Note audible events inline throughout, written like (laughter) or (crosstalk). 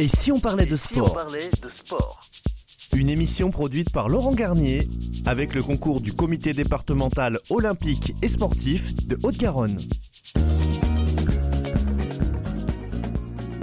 Et si on parlait de sport Une émission produite par Laurent Garnier avec le concours du comité départemental olympique et sportif de Haute-Garonne.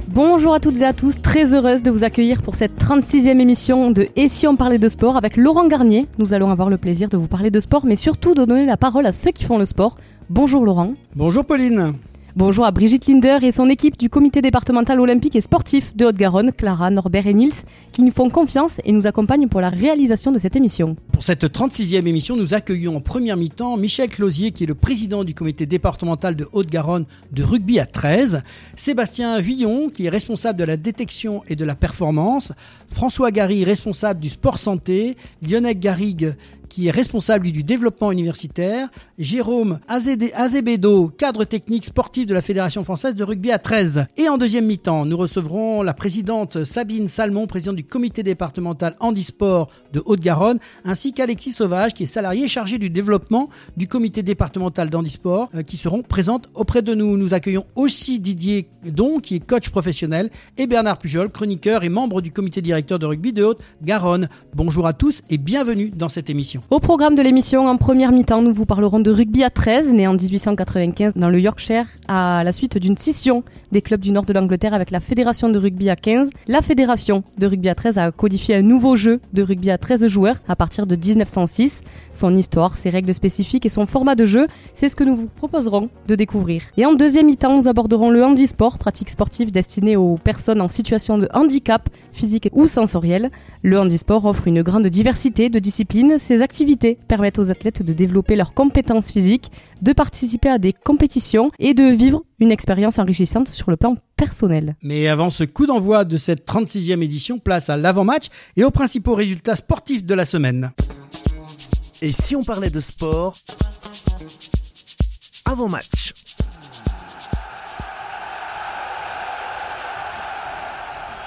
Bonjour à toutes et à tous, très heureuse de vous accueillir pour cette 36e émission de Et si on parlait de sport avec Laurent Garnier. Nous allons avoir le plaisir de vous parler de sport, mais surtout de donner la parole à ceux qui font le sport. Bonjour Laurent. Bonjour Pauline. Bonjour à Brigitte Linder et son équipe du comité départemental olympique et sportif de Haute-Garonne, Clara, Norbert et Nils, qui nous font confiance et nous accompagnent pour la réalisation de cette émission. Pour cette 36e émission, nous accueillons en première mi-temps Michel Closier, qui est le président du comité départemental de Haute-Garonne de rugby à 13, Sébastien Vuillon, qui est responsable de la détection et de la performance, François Gary, responsable du sport santé, Lionel Garrigue, qui est responsable du développement universitaire, Jérôme Azebedo, cadre technique sportif de la Fédération française de rugby à 13. Et en deuxième mi-temps, nous recevrons la présidente Sabine Salmon, présidente du comité départemental handisport de Haute-Garonne, ainsi qu'Alexis Sauvage, qui est salarié chargé du développement du comité départemental d'handisport, euh, qui seront présentes auprès de nous. Nous accueillons aussi Didier Don, qui est coach professionnel, et Bernard Pujol, chroniqueur et membre du comité directeur de rugby de Haute-Garonne. Bonjour à tous et bienvenue dans cette émission. Au programme de l'émission, en première mi-temps, nous vous parlerons de rugby à 13, né en 1895 dans le Yorkshire, à la suite d'une scission des clubs du nord de l'Angleterre avec la Fédération de rugby à 15. La Fédération de rugby à 13 a codifié un nouveau jeu de rugby à 13 joueurs à partir de 1906. Son histoire, ses règles spécifiques et son format de jeu, c'est ce que nous vous proposerons de découvrir. Et en deuxième mi-temps, nous aborderons le handisport, pratique sportive destinée aux personnes en situation de handicap physique ou sensoriel. Le handisport offre une grande diversité de disciplines. Ses activités permettent aux athlètes de développer leurs compétences physiques, de participer à des compétitions et de vivre une expérience enrichissante sur le plan personnel. Mais avant ce coup d'envoi de cette 36e édition, place à l'avant-match et aux principaux résultats sportifs de la semaine. Et si on parlait de sport Avant-match.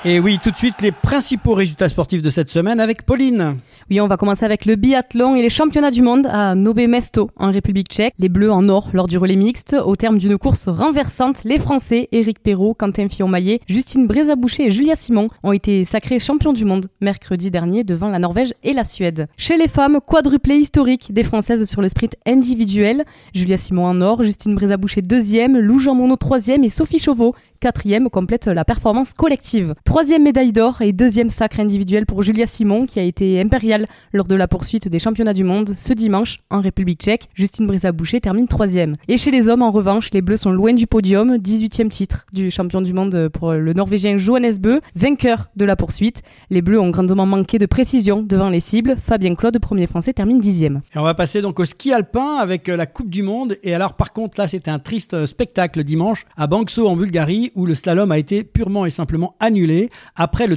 Et oui, tout de suite les principaux résultats sportifs de cette semaine avec Pauline. Oui, on va commencer avec le biathlon et les championnats du monde à Nové Mesto en République tchèque. Les Bleus en or lors du relais mixte. Au terme d'une course renversante, les Français, Éric Perrault, Quentin Fillon-Maillet, Justine Brézaboucher et Julia Simon ont été sacrés champions du monde mercredi dernier devant la Norvège et la Suède. Chez les femmes, quadruplé historique des Françaises sur le sprint individuel. Julia Simon en or, Justine Brézaboucher deuxième, Lou Jean Monod troisième et Sophie Chauveau quatrième complète la performance collective. Troisième médaille d'or et deuxième sacre individuel pour Julia Simon qui a été impériale lors de la poursuite des championnats du monde ce dimanche en République tchèque. Justine Brisa-Boucher termine troisième. Et chez les hommes, en revanche, les Bleus sont loin du podium. 18e titre du champion du monde pour le Norvégien Johannes Bö, vainqueur de la poursuite. Les Bleus ont grandement manqué de précision devant les cibles. Fabien Claude, premier français, termine dixième. Et on va passer donc au ski alpin avec la Coupe du Monde. Et alors par contre là c'était un triste spectacle dimanche à Bangso en Bulgarie où le slalom a été purement et simplement annulé après le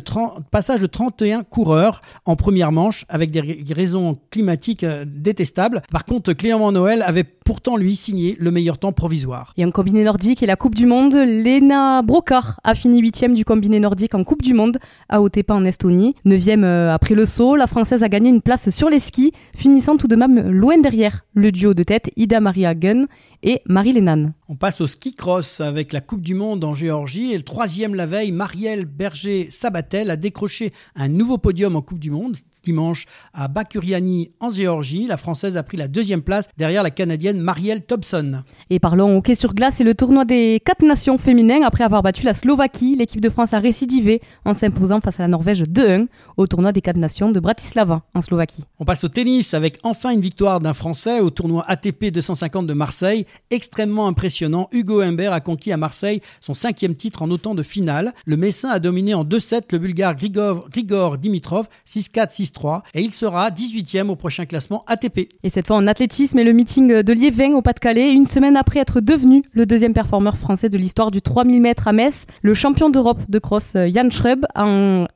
passage de 31 coureurs en première manche avec des raisons climatiques euh, détestables. Par contre, Clément Noël avait pourtant lui signé le meilleur temps provisoire. Et en combiné nordique et la Coupe du Monde, Lena Brokar a fini huitième du combiné nordique en Coupe du Monde à Otepa en Estonie. Neuvième euh, après le saut, la Française a gagné une place sur les skis, finissant tout de même loin derrière le duo de tête Ida Maria Gunn et Marie Lénan. On passe au ski cross avec la Coupe du Monde en Géorgie et le troisième la veille, Marielle Berger-Sabatel a décroché un nouveau podium en Coupe du Monde dimanche à Bakuriani en Géorgie. La Française a pris la deuxième place derrière la Canadienne Marielle Thompson. Et parlons hockey sur glace et le tournoi des quatre nations féminines après avoir battu la Slovaquie. L'équipe de France a récidivé en s'imposant face à la Norvège 2-1 au tournoi des quatre nations de Bratislava en Slovaquie. On passe au tennis avec enfin une victoire d'un Français au tournoi ATP 250 de Marseille extrêmement impressionnant. Hugo Humbert a conquis à Marseille son cinquième titre en autant de finales. Le Messin a dominé en 2-7 le Bulgare Grigor, Dimitrov 6-4, 6-3 et il sera 18e au prochain classement ATP. Et cette fois en athlétisme et le meeting de Liévin au Pas-de-Calais, une semaine après être devenu le deuxième performeur français de l'histoire du 3000 mètres à Metz, le champion d'Europe de cross Jan Schreb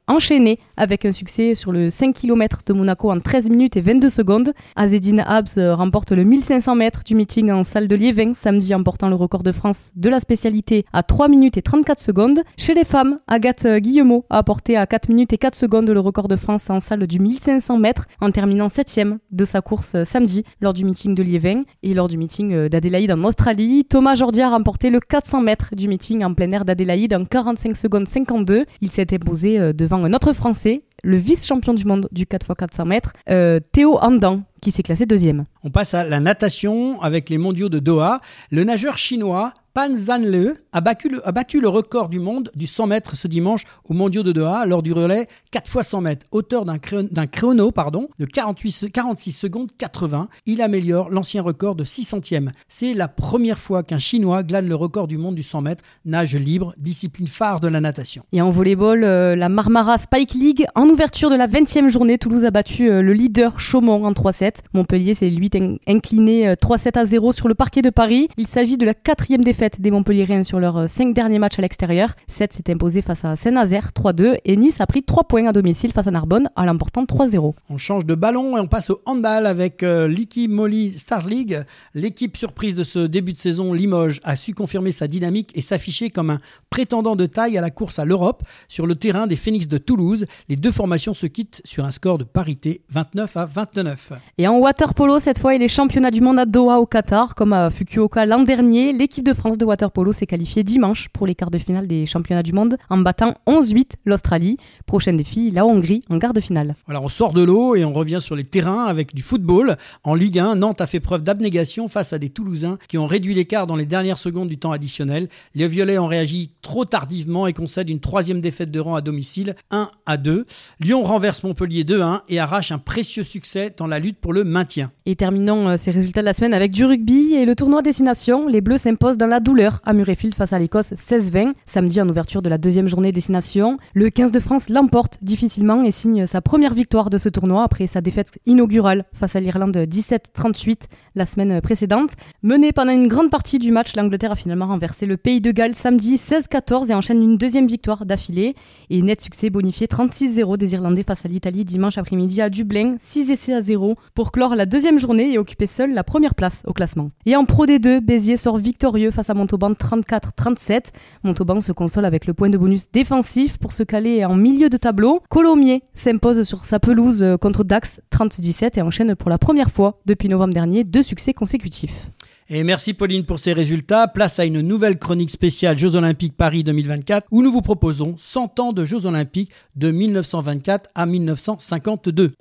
enchaîné avec un succès sur le 5 km de Monaco en 13 minutes et 22 secondes. Azedine Habs remporte le 1500 mètres du meeting en salle de Liévin samedi en portant le record de France de la spécialité à 3 minutes et 34 secondes. Chez les femmes, Agathe Guillemot a porté à 4 minutes et 4 secondes le record de France en salle du 1500 mètres en terminant 7 de sa course samedi lors du meeting de Liévin et lors du meeting d'Adélaïde en Australie. Thomas Jordi a remporté le 400 mètres du meeting en plein air d'Adélaïde en 45 secondes 52. Il s'est imposé euh, devant un autre Français, le vice-champion du monde du 4x400 mètres, euh, Théo Andan, qui s'est classé deuxième. On passe à la natation avec les mondiaux de Doha. Le nageur chinois Pan Zanle a battu, le, a battu le record du monde du 100 mètres ce dimanche aux mondiaux de Doha lors du relais 4 x 100 mètres. Auteur d'un chrono pardon, de 48, 46 secondes 80, il améliore l'ancien record de 6 centièmes. C'est la première fois qu'un Chinois glane le record du monde du 100 mètres, nage libre, discipline phare de la natation. Et en volleyball, euh, la Marmara Spike League, en ouverture de la 20e journée, Toulouse a battu euh, le leader Chaumont en 3-7. Montpellier s'est lui incliné 3-7 euh, à 0 sur le parquet de Paris. Il s'agit de la quatrième défaite des Montpellierens sur leurs 5 euh, derniers matchs à l'extérieur. 7 s'est imposé face à Saint-Nazaire 3-2 et Nice a pris 3 points à domicile face à Narbonne en l'emportant 3-0. On change de ballon et on passe au handball avec euh, Molly Star League. L'équipe surprise de ce début de saison, Limoges, a su confirmer sa dynamique et s'afficher comme un prétendant de taille à la course à l'Europe sur le terrain des Phoenix de Toulouse. Les deux formations se quittent sur un score de parité 29 à 29. Et en water polo, cette fois, il est championnat du monde à Doha au Qatar, comme à Fukuoka l'an dernier. L'équipe de France de waterpolo s'est qualifiée dimanche pour les quarts de finale des championnats du monde en battant 11-8 l'Australie. Prochain défi, la Hongrie en quart de finale. Voilà, on sort de l'eau et on revient sur les terrains avec du football. En Ligue 1, Nantes a fait preuve d'abnégation face à des Toulousains qui ont réduit l'écart dans les dernières secondes du temps additionnel. Les Violets ont réagi trop tardivement et concèdent une troisième défaite de rang à domicile, 1 à 2. Lyon renverse Montpellier 2-1 et arrache un précieux succès dans la lutte pour le maintien. Et terminons euh, ces résultats de la semaine avec du rugby et le tournoi destination. Les Bleus s'imposent dans la douleur à Murrayfield face à l'Écosse 16-20, samedi en ouverture de la deuxième journée destination. Le 15 de France l'emporte difficilement et signe sa première victoire de ce tournoi après sa défaite inaugurale face à l'Irlande 17-38 la semaine précédente. Menée pendant une grande partie du match, l'Angleterre a finalement renversé le pays de Galles samedi 16-14 et enchaîne une deuxième victoire d'affilée. Et net succès bonifié 36-0 des Irlandais face à l'Italie dimanche après-midi à Dublin, 6 essais à 0 pour clore la deuxième journée et occuper seul la première place au classement. Et en Pro D2, Béziers sort victorieux face à Montauban 34-37. Montauban se console avec le point de bonus défensif pour se caler en milieu de tableau. Colomiers s'impose sur sa pelouse euh, contre Dax 30-17 et enchaîne pour la première fois depuis novembre dernier deux succès consécutifs. Et merci Pauline pour ces résultats. Place à une nouvelle chronique spéciale Jeux Olympiques Paris 2024 où nous vous proposons 100 ans de Jeux Olympiques de 1924 à 1952.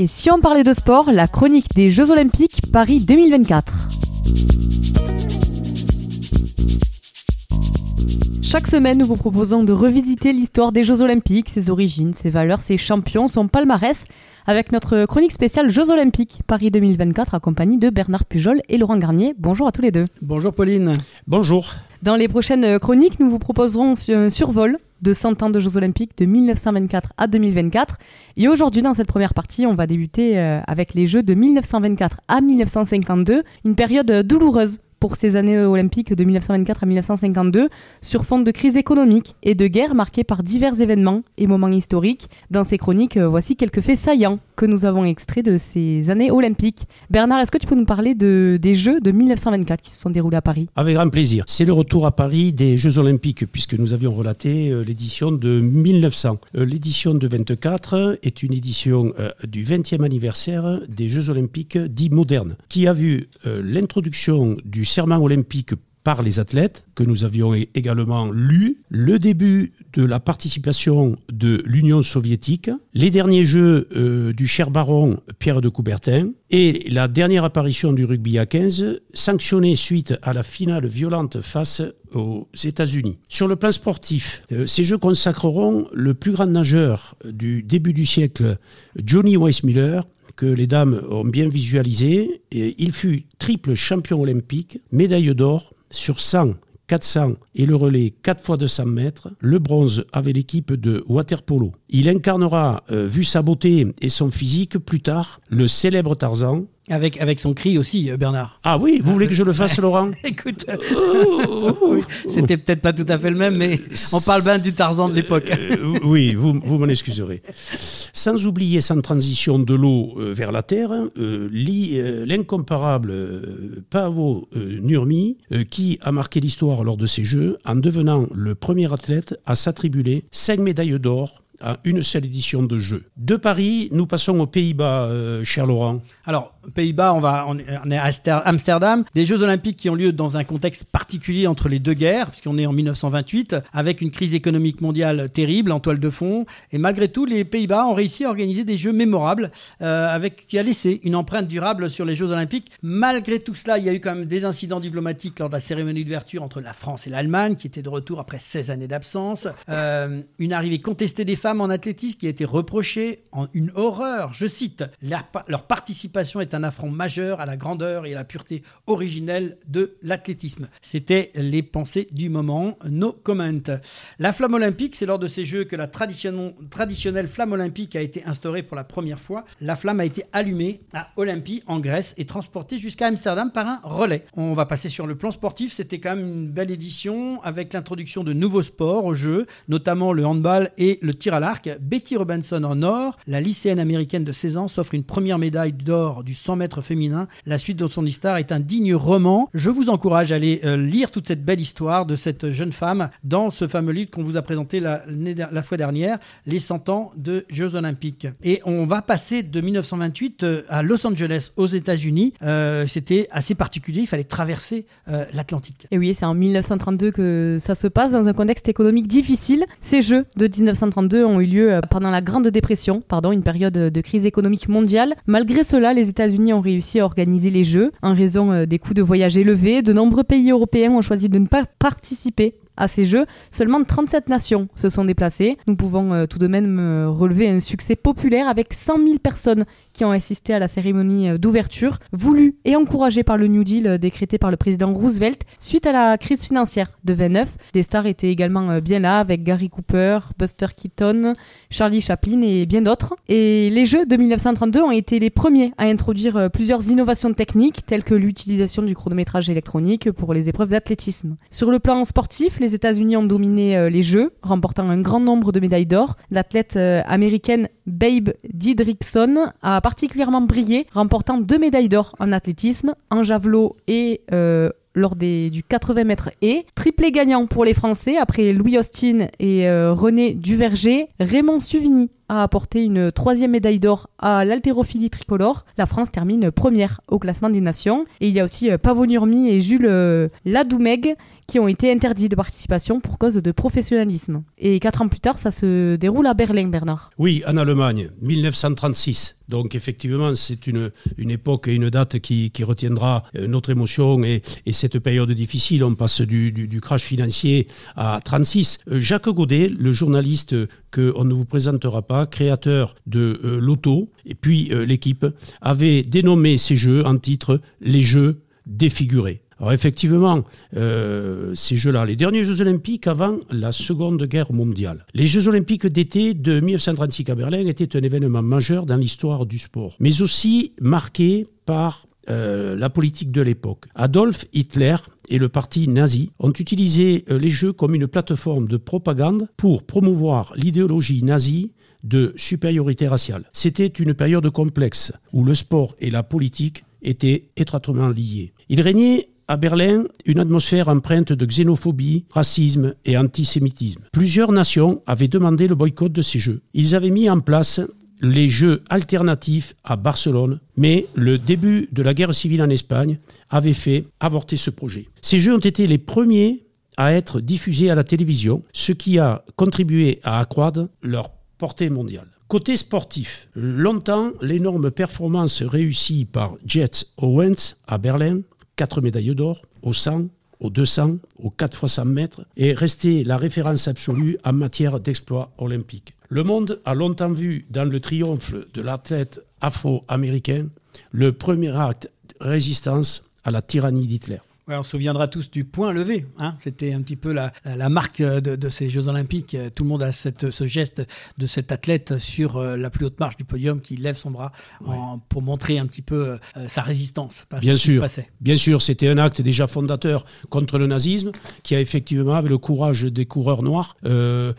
Et si on parlait de sport, la chronique des Jeux Olympiques Paris 2024. Chaque semaine, nous vous proposons de revisiter l'histoire des Jeux Olympiques, ses origines, ses valeurs, ses champions, son palmarès, avec notre chronique spéciale Jeux Olympiques Paris 2024, accompagnée de Bernard Pujol et Laurent Garnier. Bonjour à tous les deux. Bonjour Pauline. Bonjour. Dans les prochaines chroniques, nous vous proposerons un survol de 100 ans de Jeux Olympiques de 1924 à 2024. Et aujourd'hui, dans cette première partie, on va débuter euh, avec les Jeux de 1924 à 1952, une période douloureuse pour ces années olympiques de 1924 à 1952 sur fond de crise économique et de guerre marquée par divers événements et moments historiques. Dans ces chroniques, euh, voici quelques faits saillants que nous avons extraits de ces années olympiques. Bernard, est-ce que tu peux nous parler de, des Jeux de 1924 qui se sont déroulés à Paris? Avec grand plaisir. C'est le retour à Paris des Jeux olympiques puisque nous avions relaté euh, l'édition de 1900. Euh, l'édition de 24 est une édition du 20e anniversaire des Jeux olympiques dits modernes qui a vu l'introduction du serment olympique par les athlètes, que nous avions également lu, le début de la participation de l'Union soviétique, les derniers jeux euh, du cher baron Pierre de Coubertin et la dernière apparition du rugby à 15, sanctionnée suite à la finale violente face aux États-Unis. Sur le plan sportif, euh, ces Jeux consacreront le plus grand nageur du début du siècle, Johnny Weissmuller, que les dames ont bien visualisé. Il fut triple champion olympique, médaille d'or sur 100, 400 et le relais 4 fois 200 mètres, le bronze avec l'équipe de waterpolo. Il incarnera, euh, vu sa beauté et son physique, plus tard, le célèbre Tarzan, Avec, avec son cri aussi, Bernard. Ah oui, vous voulez que je le fasse, Laurent (laughs) Écoute, (laughs) c'était peut-être pas tout à fait le même, mais on parle bien du Tarzan de l'époque. oui, vous, vous m'en excuserez. Sans oublier, sans transition de l'eau vers la terre, l'incomparable Paavo Nurmi, qui a marqué l'histoire lors de ces Jeux en devenant le premier athlète à s'attribuer cinq médailles d'or à une seule édition de jeu. De Paris, nous passons aux Pays-Bas, euh, cher Laurent. Alors, Pays-Bas, on, on est à Amsterdam. Des Jeux Olympiques qui ont lieu dans un contexte particulier entre les deux guerres, puisqu'on est en 1928, avec une crise économique mondiale terrible en toile de fond. Et malgré tout, les Pays-Bas ont réussi à organiser des Jeux mémorables, euh, avec, qui a laissé une empreinte durable sur les Jeux Olympiques. Malgré tout cela, il y a eu quand même des incidents diplomatiques lors de la cérémonie d'ouverture entre la France et l'Allemagne, qui étaient de retour après 16 années d'absence. Euh, une arrivée contestée des femmes en athlétisme qui a été reprochée en une horreur. Je cite Leur participation est un affront majeur à la grandeur et à la pureté originelle de l'athlétisme. C'était les pensées du moment. No comment. La flamme olympique, c'est lors de ces Jeux que la traditionnelle flamme olympique a été instaurée pour la première fois. La flamme a été allumée à Olympie en Grèce et transportée jusqu'à Amsterdam par un relais. On va passer sur le plan sportif. C'était quand même une belle édition avec l'introduction de nouveaux sports aux Jeux, notamment le handball et le tir à l'arc, Betty Robinson en or. La lycéenne américaine de 16 ans s'offre une première médaille d'or du 100 mètres féminin. La suite de son histoire est un digne roman. Je vous encourage à aller euh, lire toute cette belle histoire de cette jeune femme dans ce fameux livre qu'on vous a présenté la, la, fois dernière, Les 100 ans de Jeux Olympiques. Et on va passer de 1928 euh, à Los Angeles, aux États-Unis. Euh, c'était assez particulier, il fallait traverser l'Atlantique. Et oui, c'est en 1932 que ça se passe dans un contexte économique difficile. Ces Jeux de 1932 ont eu lieu euh, pendant la Grande Dépression, pardon, une période de crise économique mondiale. Malgré cela, les États-Unis ont réussi à organiser les Jeux en raison euh, des coûts de voyage élevés. De nombreux pays européens ont choisi de ne pas participer à ces Jeux, seulement 37 nations se sont déplacées. Nous pouvons euh, tout de même euh, relever un succès populaire avec 100 000 personnes qui ont assisté à la cérémonie euh, d'ouverture, voulue et encouragée par le New Deal décrété par le président Roosevelt suite à la crise financière de 29. Des stars étaient également bien là avec Gary Cooper, Buster Keaton, Charlie Chaplin et bien d'autres. Et les Jeux de 1932 ont été les premiers à introduire plusieurs innovations techniques telles que l'utilisation du chronométrage électronique pour les épreuves d'athlétisme. Sur le plan sportif, les États-Unis ont dominé euh, les Jeux, remportant un grand nombre de médailles d'or. L'athlète euh, américaine Babe Didrikson a particulièrement brillé, remportant deux médailles d'or en athlétisme, en javelot et euh, lors du 80 mètres et. Triplé gagnant pour les Français après Louis Austin et René Duverger. Raymond Suvigny a apporté une troisième médaille d'or à l'haltérophilie tricolore. La France termine première au classement des nations. Et il y a aussi Pavo Nurmi et Jules Ladoumeg qui ont été interdits de participation pour cause de professionnalisme. Et quatre ans plus tard, ça se déroule à Berlin, Bernard. Oui, en Allemagne, 1936. Donc effectivement, c'est une, une époque et une date qui, retiendra euh, notre émotion et, et, cette période difficile. On passe du, du, crash financier à 36. Euh, Jacques Godet, le journaliste qu'on ne vous présentera pas, créateur de euh, l'auto, et puis l'équipe, avait dénommé ces jeux en titre Les Jeux défigurés. Alors effectivement, euh, ces Jeux-là, les derniers Jeux olympiques avant la Seconde Guerre mondiale. Les Jeux olympiques d'été de 1936 à Berlin étaient un événement majeur dans l'histoire du sport, mais aussi marqué par euh, la politique de l'époque. Adolf Hitler et le parti nazi ont utilisé euh, les Jeux comme une plateforme de propagande pour promouvoir l'idéologie nazie de supériorité raciale. C'était une période complexe où le sport et la politique étaient étroitement liés. Il régnait à Berlin une atmosphère empreinte de xénophobie, racisme et antisémitisme. Plusieurs nations avaient demandé le boycott de ces Jeux. Ils avaient mis en place les Jeux alternatifs à Barcelone, mais le début de la guerre civile en Espagne avait fait avorter ce projet. Ces Jeux ont été les premiers à être diffusés à la télévision, ce qui a contribué à accroître leur portée mondiale. Côté sportif, longtemps, l'énorme performance réussie par Jets Owens à Berlin 4 médailles d'or au 100, au 200, au 4 x 100 mètres et rester la référence absolue en matière d'exploit olympique. Le monde a longtemps vu dans le triomphe de l'athlète afro-américain le premier acte de résistance à la tyrannie d'Hitler. On se souviendra tous du point levé. Hein. C'était un petit peu la, marque de, ces Jeux Olympiques. Tout le monde a cette, ce geste de cet athlète sur euh, la plus haute marche du podium qui lève son bras pour montrer un petit peu euh, sa résistance. Bien sûr, bien sûr, c'était un acte déjà fondateur contre le nazisme qui a effectivement, avec le courage des coureurs noirs, euh,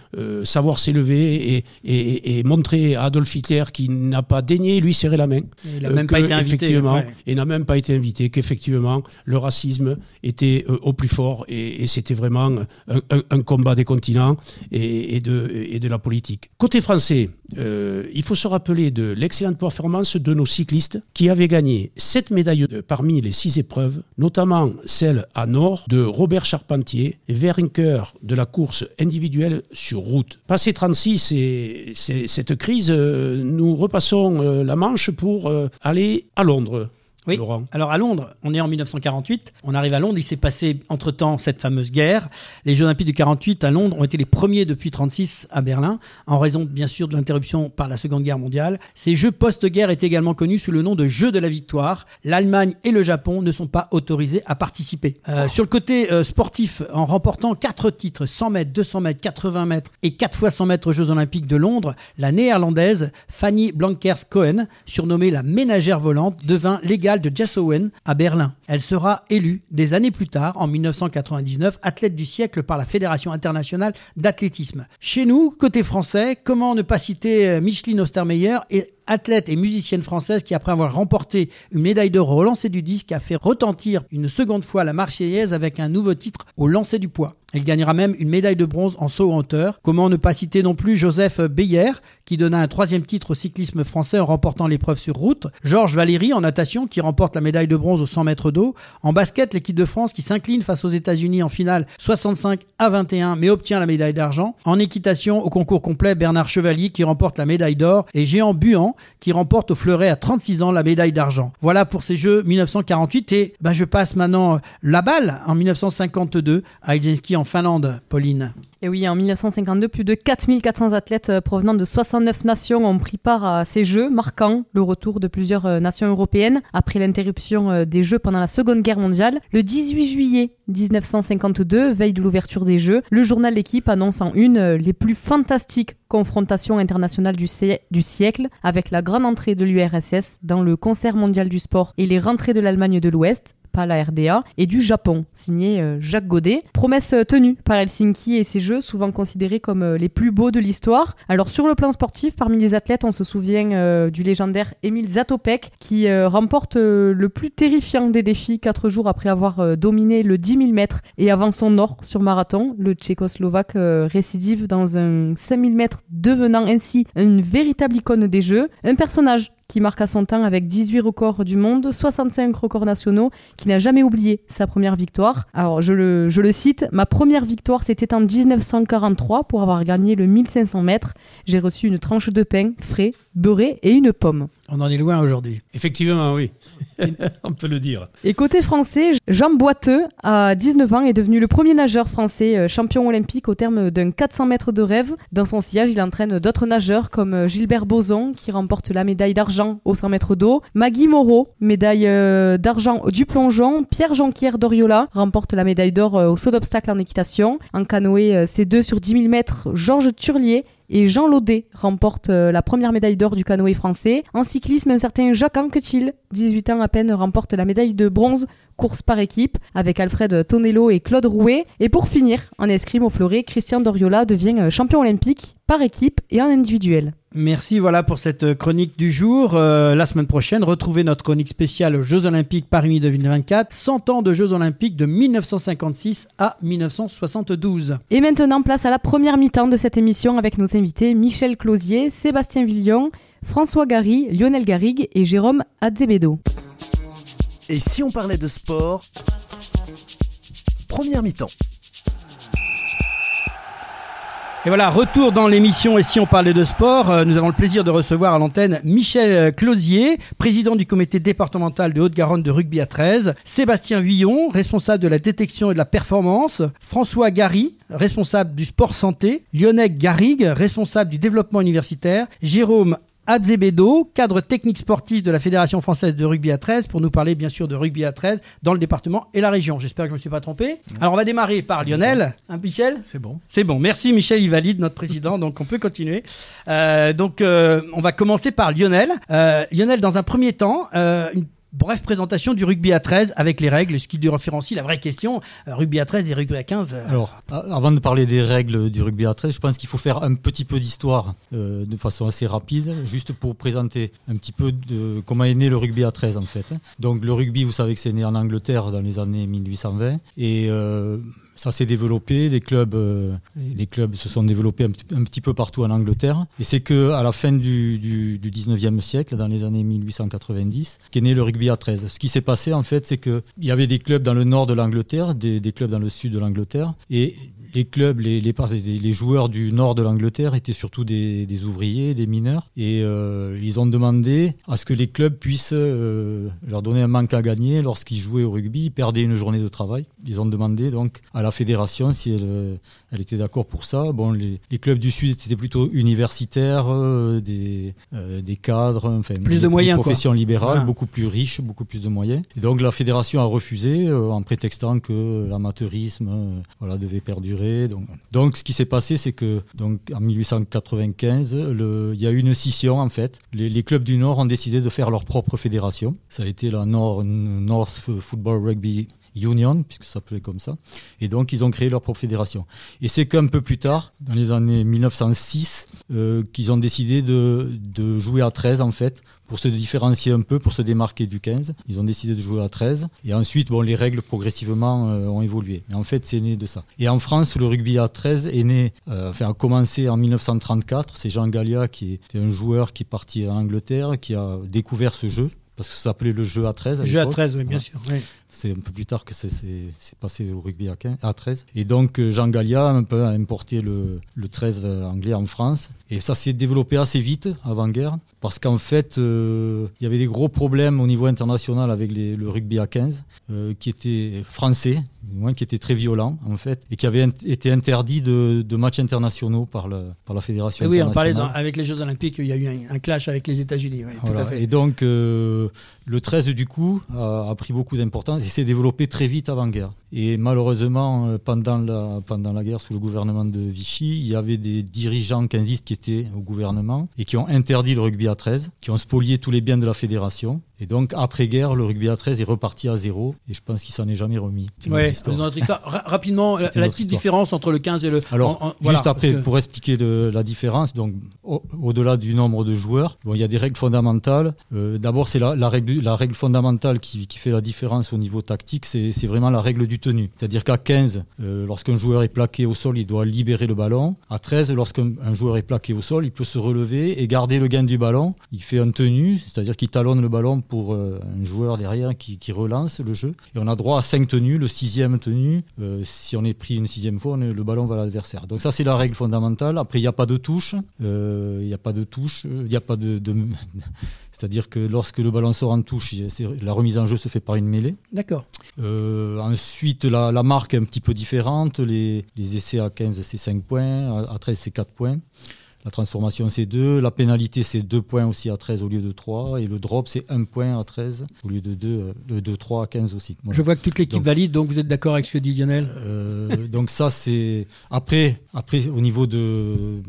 savoir s'élever et, et, montrer à Adolf Hitler qui n'a pas daigné lui serrer la main. Il n'a même pas été invité. Et n'a même pas été invité, qu'effectivement, le racisme était euh, au plus fort et, c'était vraiment un, combat des continents et, de, et, de, la politique. Côté français, euh, il faut se rappeler de l'excellente performance de nos cyclistes qui avaient gagné sept médailles parmi les six épreuves, notamment celle à Nord de Robert Charpentier, vainqueur de la course individuelle sur route. Passé 36 et cette crise, euh, nous repassons la Manche pour aller à Londres. Oui. Alors à Londres, on est en 1948. On arrive à Londres. Il s'est passé entre-temps cette fameuse guerre. Les Jeux Olympiques de 48 à Londres ont été les premiers depuis 36 à Berlin, en raison bien sûr de l'interruption par la Seconde Guerre mondiale. Ces Jeux post-guerre étaient également connus sous le nom de Jeux de la victoire. L'Allemagne et le Japon ne sont pas autorisés à participer. Euh, sur le côté euh, sportif, en remportant 4 titres, 100 mètres, 200 mètres, 80 mètres et 4 fois 100 mètres aux Jeux Olympiques de Londres, la néerlandaise Fanny Blankers-Cohen, surnommée la ménagère volante, devint légale de Jess Owen à Berlin. Elle sera élue des années plus tard, en 1999, athlète du siècle par la Fédération internationale d'athlétisme. Chez nous, côté français, comment ne pas citer euh, Micheline Ostermeyer et athlète et musicienne française qui, après avoir remporté une médaille d'or au lancer du disque, a fait retentir une seconde fois la Marseillaise avec un nouveau titre au lancer du poids. Elle gagnera même une médaille de bronze en saut en hauteur. Comment ne pas citer non plus Joseph Beyer, qui donna un troisième titre au cyclisme français en remportant l'épreuve sur route. Georges Valéry en natation, qui remporte la médaille de bronze aux 100 mètres d'eau. En basket, l'équipe de France qui s'incline face aux États-Unis en finale 65 à 21, mais obtient la médaille d'argent. En équitation, au concours complet, Bernard Chevalier qui remporte la médaille d'or et Géant Buan qui remporte au fleuret à 36 ans la médaille d'argent. Voilà pour ces Jeux 1948 et ben, je passe maintenant la balle en 1952 à Helsinki en Finlande, Pauline. Et oui, en 1952, plus de 4400 athlètes euh, provenant de 69 nations ont pris part à ces Jeux, marquant le retour de plusieurs euh, nations européennes après l'interruption euh, des Jeux pendant la Seconde Guerre mondiale. Le 18 juillet 1952, veille de l'ouverture des Jeux, le journal L'équipe annonce en une les plus fantastiques confrontations internationales du, du siècle, avec la grande entrée de l'URSS dans le concert mondial du sport et les rentrées de l'Allemagne de l'Ouest, la RDA, et du Japon, signé euh, Jacques Godet. Promesse euh, tenue par Helsinki et ses jeux, souvent considérés comme euh, les plus beaux de l'histoire. Alors sur le plan sportif, parmi les athlètes, on se souvient du légendaire Emile Zatopek, qui remporte le plus terrifiant des défis quatre jours après avoir dominé le 10 000 mètres et avant son or sur marathon. Le tchécoslovaque récidive dans un 5 000 mètres, devenant ainsi une véritable icône des jeux. Un personnage qui marque à son temps avec 18 records du monde, 65 records nationaux, qui n'a jamais oublié sa première victoire. Alors je le, je le cite, ma première victoire c'était en 1943 pour avoir gagné le 1500 mètres. J'ai reçu une tranche de pain frais, beurré et une pomme. On en est loin aujourd'hui. Effectivement, oui. (laughs) On peut le dire. Et côté français, Jean Boiteux, à 19 ans, est devenu le premier nageur français euh, champion olympique au terme d'un 400 mètres de rêve. Dans son sillage, il entraîne d'autres nageurs comme euh, Gilbert Boson, qui remporte la médaille d'argent au 100 mètres d'eau, Maggie Moreau, médaille euh, d'argent du plongeon, Pierre Jonquière d'Oriola remporte la médaille d'or au saut d'obstacle en équitation. En canoë, c'est deux sur 10 000 mètres, Georges Turlier et Jean Laudet remporte euh, la première médaille d'or du canoë français. En cyclisme, un certain Jacques Anquetil, 18 ans à peine, remporte la médaille de bronze course par équipe avec Alfred Tonello et Claude Rouet. Et pour finir, en escrime au fleuret, Christian Doriola devient euh, champion olympique par équipe et en individuel. Merci voilà pour cette chronique du jour. Euh, la semaine prochaine, retrouvez notre chronique spéciale aux Jeux Olympiques Paris 2024, 100 ans de Jeux Olympiques de 1956 à 1972. Et maintenant, place à la première mi-temps de cette émission avec nos invités Michel Closier, Sébastien Villon, François Gary, Lionel Garrigue et Jérôme Azevedo. Et si on parlait de sport Première mi-temps. Et voilà, retour dans l'émission Et si on parlait de sport, euh, nous avons le plaisir de recevoir à l'antenne Michel Closier, président du comité départemental de Haute-Garonne de rugby à 13, Sébastien Huillon, responsable de la détection et de la performance, François Gary, responsable du sport santé, Lionel Garrigue, responsable du développement universitaire, Jérôme Abzebedo, cadre technique sportif de la Fédération française de rugby à 13, pour nous parler bien sûr de rugby à 13 dans le département et la région. J'espère que je ne me suis pas trompé. Alors on va démarrer par Lionel. Hein, Michel? C'est bon. C'est bon. Merci Michel, il valide notre président, donc on peut continuer. Euh, donc euh, on va commencer par Lionel. Euh, Lionel, dans un premier temps, une bref présentation du rugby à 13 avec les règles, ce qui différencie la vraie question, euh, rugby à 13 et rugby à 15. Euh. Alors, avant de parler des règles du rugby à 13, je pense qu'il faut faire un petit peu d'histoire euh, de façon assez rapide, juste pour présenter un petit peu comment est né le rugby à 13 en fait. Donc le rugby, vous savez que c'est né en Angleterre dans les années 1820 et ça s'est développé, les clubs, euh, les clubs se sont développés un, petit peu partout en Angleterre. Et c'est que à la fin du, du, 19e siècle, dans les années 1890, qu'est né le rugby à 13. Ce qui s'est passé en fait, c'est qu'il y avait des clubs dans le nord de l'Angleterre, des, des clubs dans le sud de l'Angleterre, et les clubs, les, les, joueurs du nord de l'Angleterre étaient surtout des, ouvriers, des mineurs, et euh, ils ont demandé à ce que les clubs puissent euh, leur donner un manque à gagner lorsqu'ils jouaient au rugby, ils perdaient une journée de travail. Ils ont demandé donc à la fédération si elle, euh, elle était d'accord pour ça. Bon, les, clubs du sud étaient plutôt universitaires, des, des cadres, enfin, plus de moyens, professions libérales, beaucoup plus riches, beaucoup plus de moyens. Et donc la fédération a refusé en prétextant que l'amateurisme voilà, devait perdurer donc, ce qui s'est passé, c'est que donc, en 1895, il y a eu une scission en fait. Les, clubs du Nord ont décidé de faire leur propre fédération. Ça a été la North Football Rugby Union, puisque ça s'appelait comme ça. Et donc, ils ont créé leur propre fédération. Et c'est qu'un peu plus tard, dans les années 1906, euh, qu'ils ont décidé de, de, jouer à 13, en fait, pour se différencier un peu, pour se démarquer du 15. Ils ont décidé de jouer à 13. Et ensuite, bon, les règles progressivement euh, ont évolué. Mais en fait, c'est né de ça. Et en France, le rugby à 13 est né, euh, enfin, a commencé en 1934. C'est Jean Gallia, qui était un joueur qui est parti en Angleterre, qui a découvert ce jeu parce que ça s'appelait le jeu à 13. Le jeu à 13, oui, bien sûr. C'est un peu plus tard que c'est passé au rugby à, 15, à 13. Et donc euh, Jean Gallia un peu, a importé le, le 13 anglais en France. Et ça s'est développé assez vite avant-guerre, parce qu'en fait, euh, il y avait des gros problèmes au niveau international avec les, le rugby à 15, euh, qui était français, moins qui était très violent en fait, et qui avait été interdit de, de matchs internationaux par, le, par la fédération. oui, on parlait avec les Jeux Olympiques, il y a eu un, clash avec les États-Unis. tout à fait. Et donc, le 13 du coup a, pris beaucoup d'importance il s'est développé très vite avant-guerre. Et malheureusement, euh, pendant la, pendant la guerre, sous le gouvernement de Vichy, il y avait des dirigeants quinzistes qui étaient au gouvernement et qui ont interdit le rugby à 13, qui ont spolié tous les biens de la fédération. Et donc, après-guerre, le rugby à 13 est reparti à zéro. Et je pense qu'il s'en est jamais remis. Oui, rapidement, la, petite différence entre le 15 et le. Alors, juste après, pour expliquer la différence, donc au-delà du nombre de joueurs, bon, il y a des règles fondamentales. Euh, d'abord, c'est la, la, règle, la règle fondamentale qui, qui, fait la différence au niveau tactique, c'est vraiment la règle du tenu. C'est-à-dire qu'à 15, euh, lorsqu'un joueur est plaqué au sol, il doit libérer le ballon. À 13, lorsqu'un joueur est plaqué au sol, il peut se relever et garder le gain du ballon. Il fait un tenu, c'est-à-dire qu'il talonne le ballon pour euh, un joueur derrière qui, relance le jeu. Et on a droit à 5 tenues. Le sixième tenue, euh, si on est pris une sixième fois, le ballon va à l'adversaire. Donc ça, c'est la règle fondamentale. Après, il n'y a pas de touche. Il n'y a pas de touche. Il n'y a pas de (laughs) c'est-à-dire que lorsque le ballon sort en touche, la remise en jeu se fait par une mêlée. D'accord. Euh, ensuite, la, marque est un petit peu différente. Les, essais à 15, c'est 5 points. À, 13, c'est 4 points. La transformation, c'est 2. La pénalité, c'est 2 points aussi à 13 au lieu de 3. Et le drop, c'est 1 point à 13 au lieu de 2, euh, de 3 à 15 aussi. Je vois que toute l'équipe valide, donc vous êtes d'accord avec ce que dit Lionel? euh, Donc ça, c'est... Après, après, au niveau de...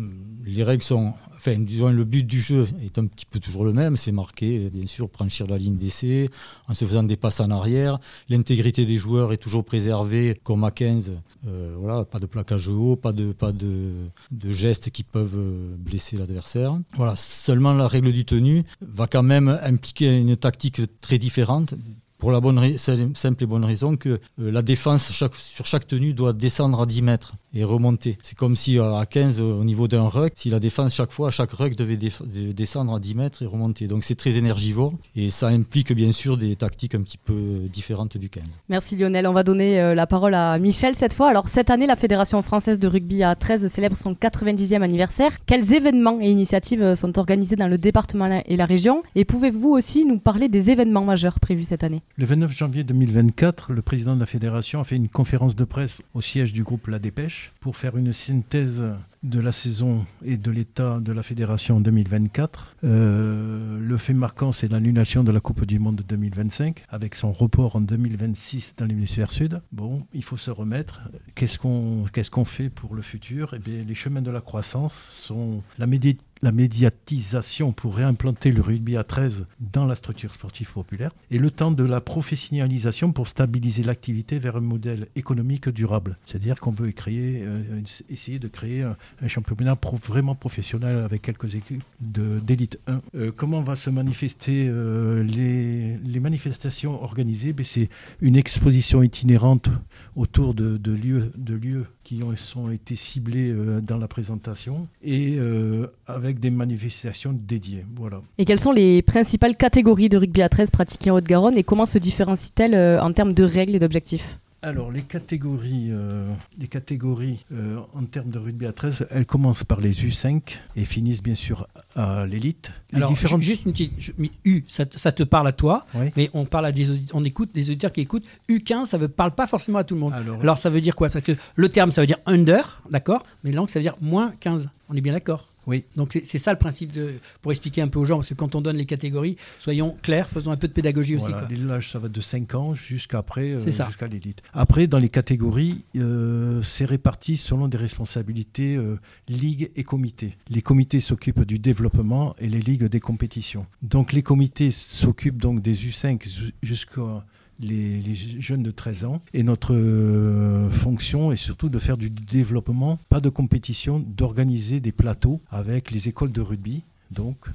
Les règles sont enfin, disons, le but du jeu est un petit peu toujours le même, c'est marquer, bien sûr, franchir la ligne d'essai en se faisant des passes en arrière. L'intégrité des joueurs est toujours préservée, comme à 15. Euh, voilà, pas de plaquage haut, pas de, pas de, gestes qui peuvent euh, blesser l'adversaire. Voilà, seulement la règle du tenu va quand même impliquer une tactique très différente pour la bonne simple et bonne raison que euh, la défense sur chaque tenue doit descendre à 10 mètres et remonter. C'est comme si euh, à 15 au niveau d'un ruck, si la défense chaque fois, chaque ruck devait descendre à 10 mètres et remonter. Donc c'est très énergivore et ça implique bien sûr des tactiques un petit peu différentes du 15. Merci Lionel. On va donner euh, la parole à Michel cette fois. Alors cette année, la Fédération française de rugby à 13 célèbre son 90e anniversaire. Quels événements et initiatives sont organisés dans le département et la région? Et pouvez-vous aussi nous parler des événements majeurs prévus cette année? Le 29 janvier 2024, le président de la fédération a fait une conférence de presse au siège du groupe La Dépêche pour faire une synthèse de la saison et de l'état de la fédération en 2024. Euh, le fait marquant, c'est l'annulation de la Coupe du Monde 2025, avec son report en 2026 dans l'hémisphère sud. Bon, il faut se remettre. Qu'est-ce qu'on qu'est-ce fait pour le futur? Eh bien, Les chemins de la croissance sont la méditation la médiatisation pour réimplanter le rugby à 13 dans la structure sportive populaire et le temps de la professionnalisation pour stabiliser l'activité vers un modèle économique durable. C'est-à-dire qu'on créer, euh, essayer de créer un, championnat vraiment professionnel avec quelques équipes d'élite 1. Euh, comment va se manifester euh, les, manifestations organisées? Ben, C'est une exposition itinérante autour de, de, lieux, de lieux qui ont, sont été ciblés dans la présentation et avec des manifestations dédiées. Voilà. Et quelles sont les principales catégories de rugby à 13 pratiquées en Haute-Garonne et comment se différencient-elles euh, en termes de règles et d'objectifs? Alors, les catégories, euh, les catégories euh, en termes de rugby à 13, elles commencent par les U5 et finissent bien sûr à l'élite. Alors, juste une petite. U, ça, te parle à toi, mais on, parle à des on écoute des auditeurs qui écoutent. U15, ça ne parle pas forcément à tout le monde. Alors, Alors ça veut dire quoi? Parce que le terme, ça veut dire under, d'accord? Mais langue, ça veut dire moins 15. On est bien d'accord? Oui. Donc c'est ça le principe de pour expliquer un peu aux gens parce que quand on donne les catégories, soyons clairs, faisons un peu de pédagogie aussi. L'âge ça va de 5 ans jusqu'après euh, jusqu'à l'élite. Après dans les catégories, euh, c'est réparti selon des responsabilités euh, ligues et comités. Les comités s'occupent du développement et les ligues des compétitions. Donc les comités s'occupent donc des U5 jusqu'à les, jeunes de 13 ans. Et notre euh, fonction est surtout de faire du développement, pas de compétition, d'organiser des plateaux avec les écoles de rugby. Donc,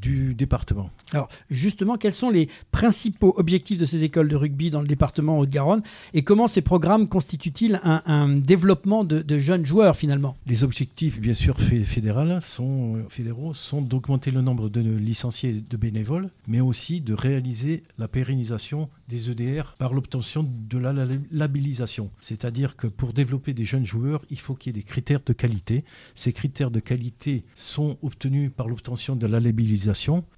du département. Alors justement, quels sont les principaux objectifs de ces écoles de rugby dans le département Haute-Garonne et comment ces programmes constituent-ils un, développement de, jeunes joueurs finalement? Les objectifs, bien sûr, fédéraux sont, fédéraux sont d'augmenter le nombre de licenciés de bénévoles, mais aussi de réaliser la pérennisation des EDR par l'obtention de la labellisation. C'est-à-dire que pour développer des jeunes joueurs, il faut qu'il y ait des critères de qualité. Ces critères de qualité sont obtenus par l'obtention de la labellisation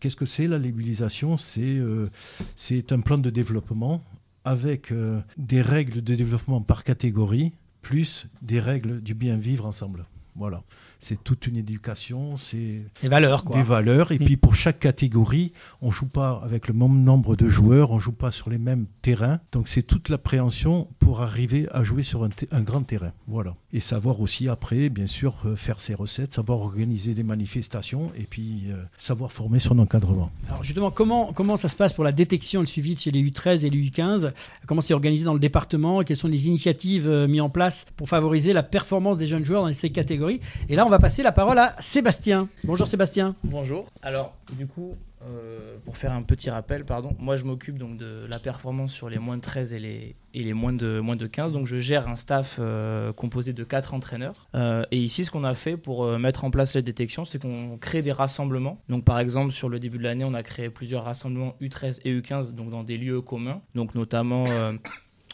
Qu'est-ce que c'est la labellisation? Euh, C'est un plan de développement avec euh, des règles de développement par catégorie, plus des règles du bien vivre ensemble. Voilà c'est toute une éducation, c'est des valeurs, quoi. Des valeurs. Et mm. puis pour chaque catégorie, on joue pas avec le même nombre de joueurs, on joue pas sur les mêmes terrains. Donc c'est toute l'appréhension pour arriver à jouer sur un, grand terrain. Voilà. Et savoir aussi après, bien sûr, euh, faire ses recettes, savoir organiser des manifestations et puis euh, savoir former son encadrement. Alors justement, comment, comment ça se passe pour la détection et le suivi chez les U13 et les U15 Comment c'est organisé dans le département? Quelles sont les initiatives euh, mises en place pour favoriser la performance des jeunes joueurs dans ces catégories? Et là, on va passer la parole à Sébastien. Bonjour Sébastien. Bonjour. Alors, du coup, euh, pour faire un petit rappel, pardon, moi je m'occupe donc de la performance sur les moins de 13 et les, et les moins, de, moins de 15. Donc je gère un staff euh, composé de 4 entraîneurs. Euh, et ici, ce qu'on a fait pour mettre en place les détections, c'est qu'on crée des rassemblements. Donc par exemple, sur le début de l'année, on a créé plusieurs rassemblements U13 et U15 donc dans des lieux communs. Donc notamment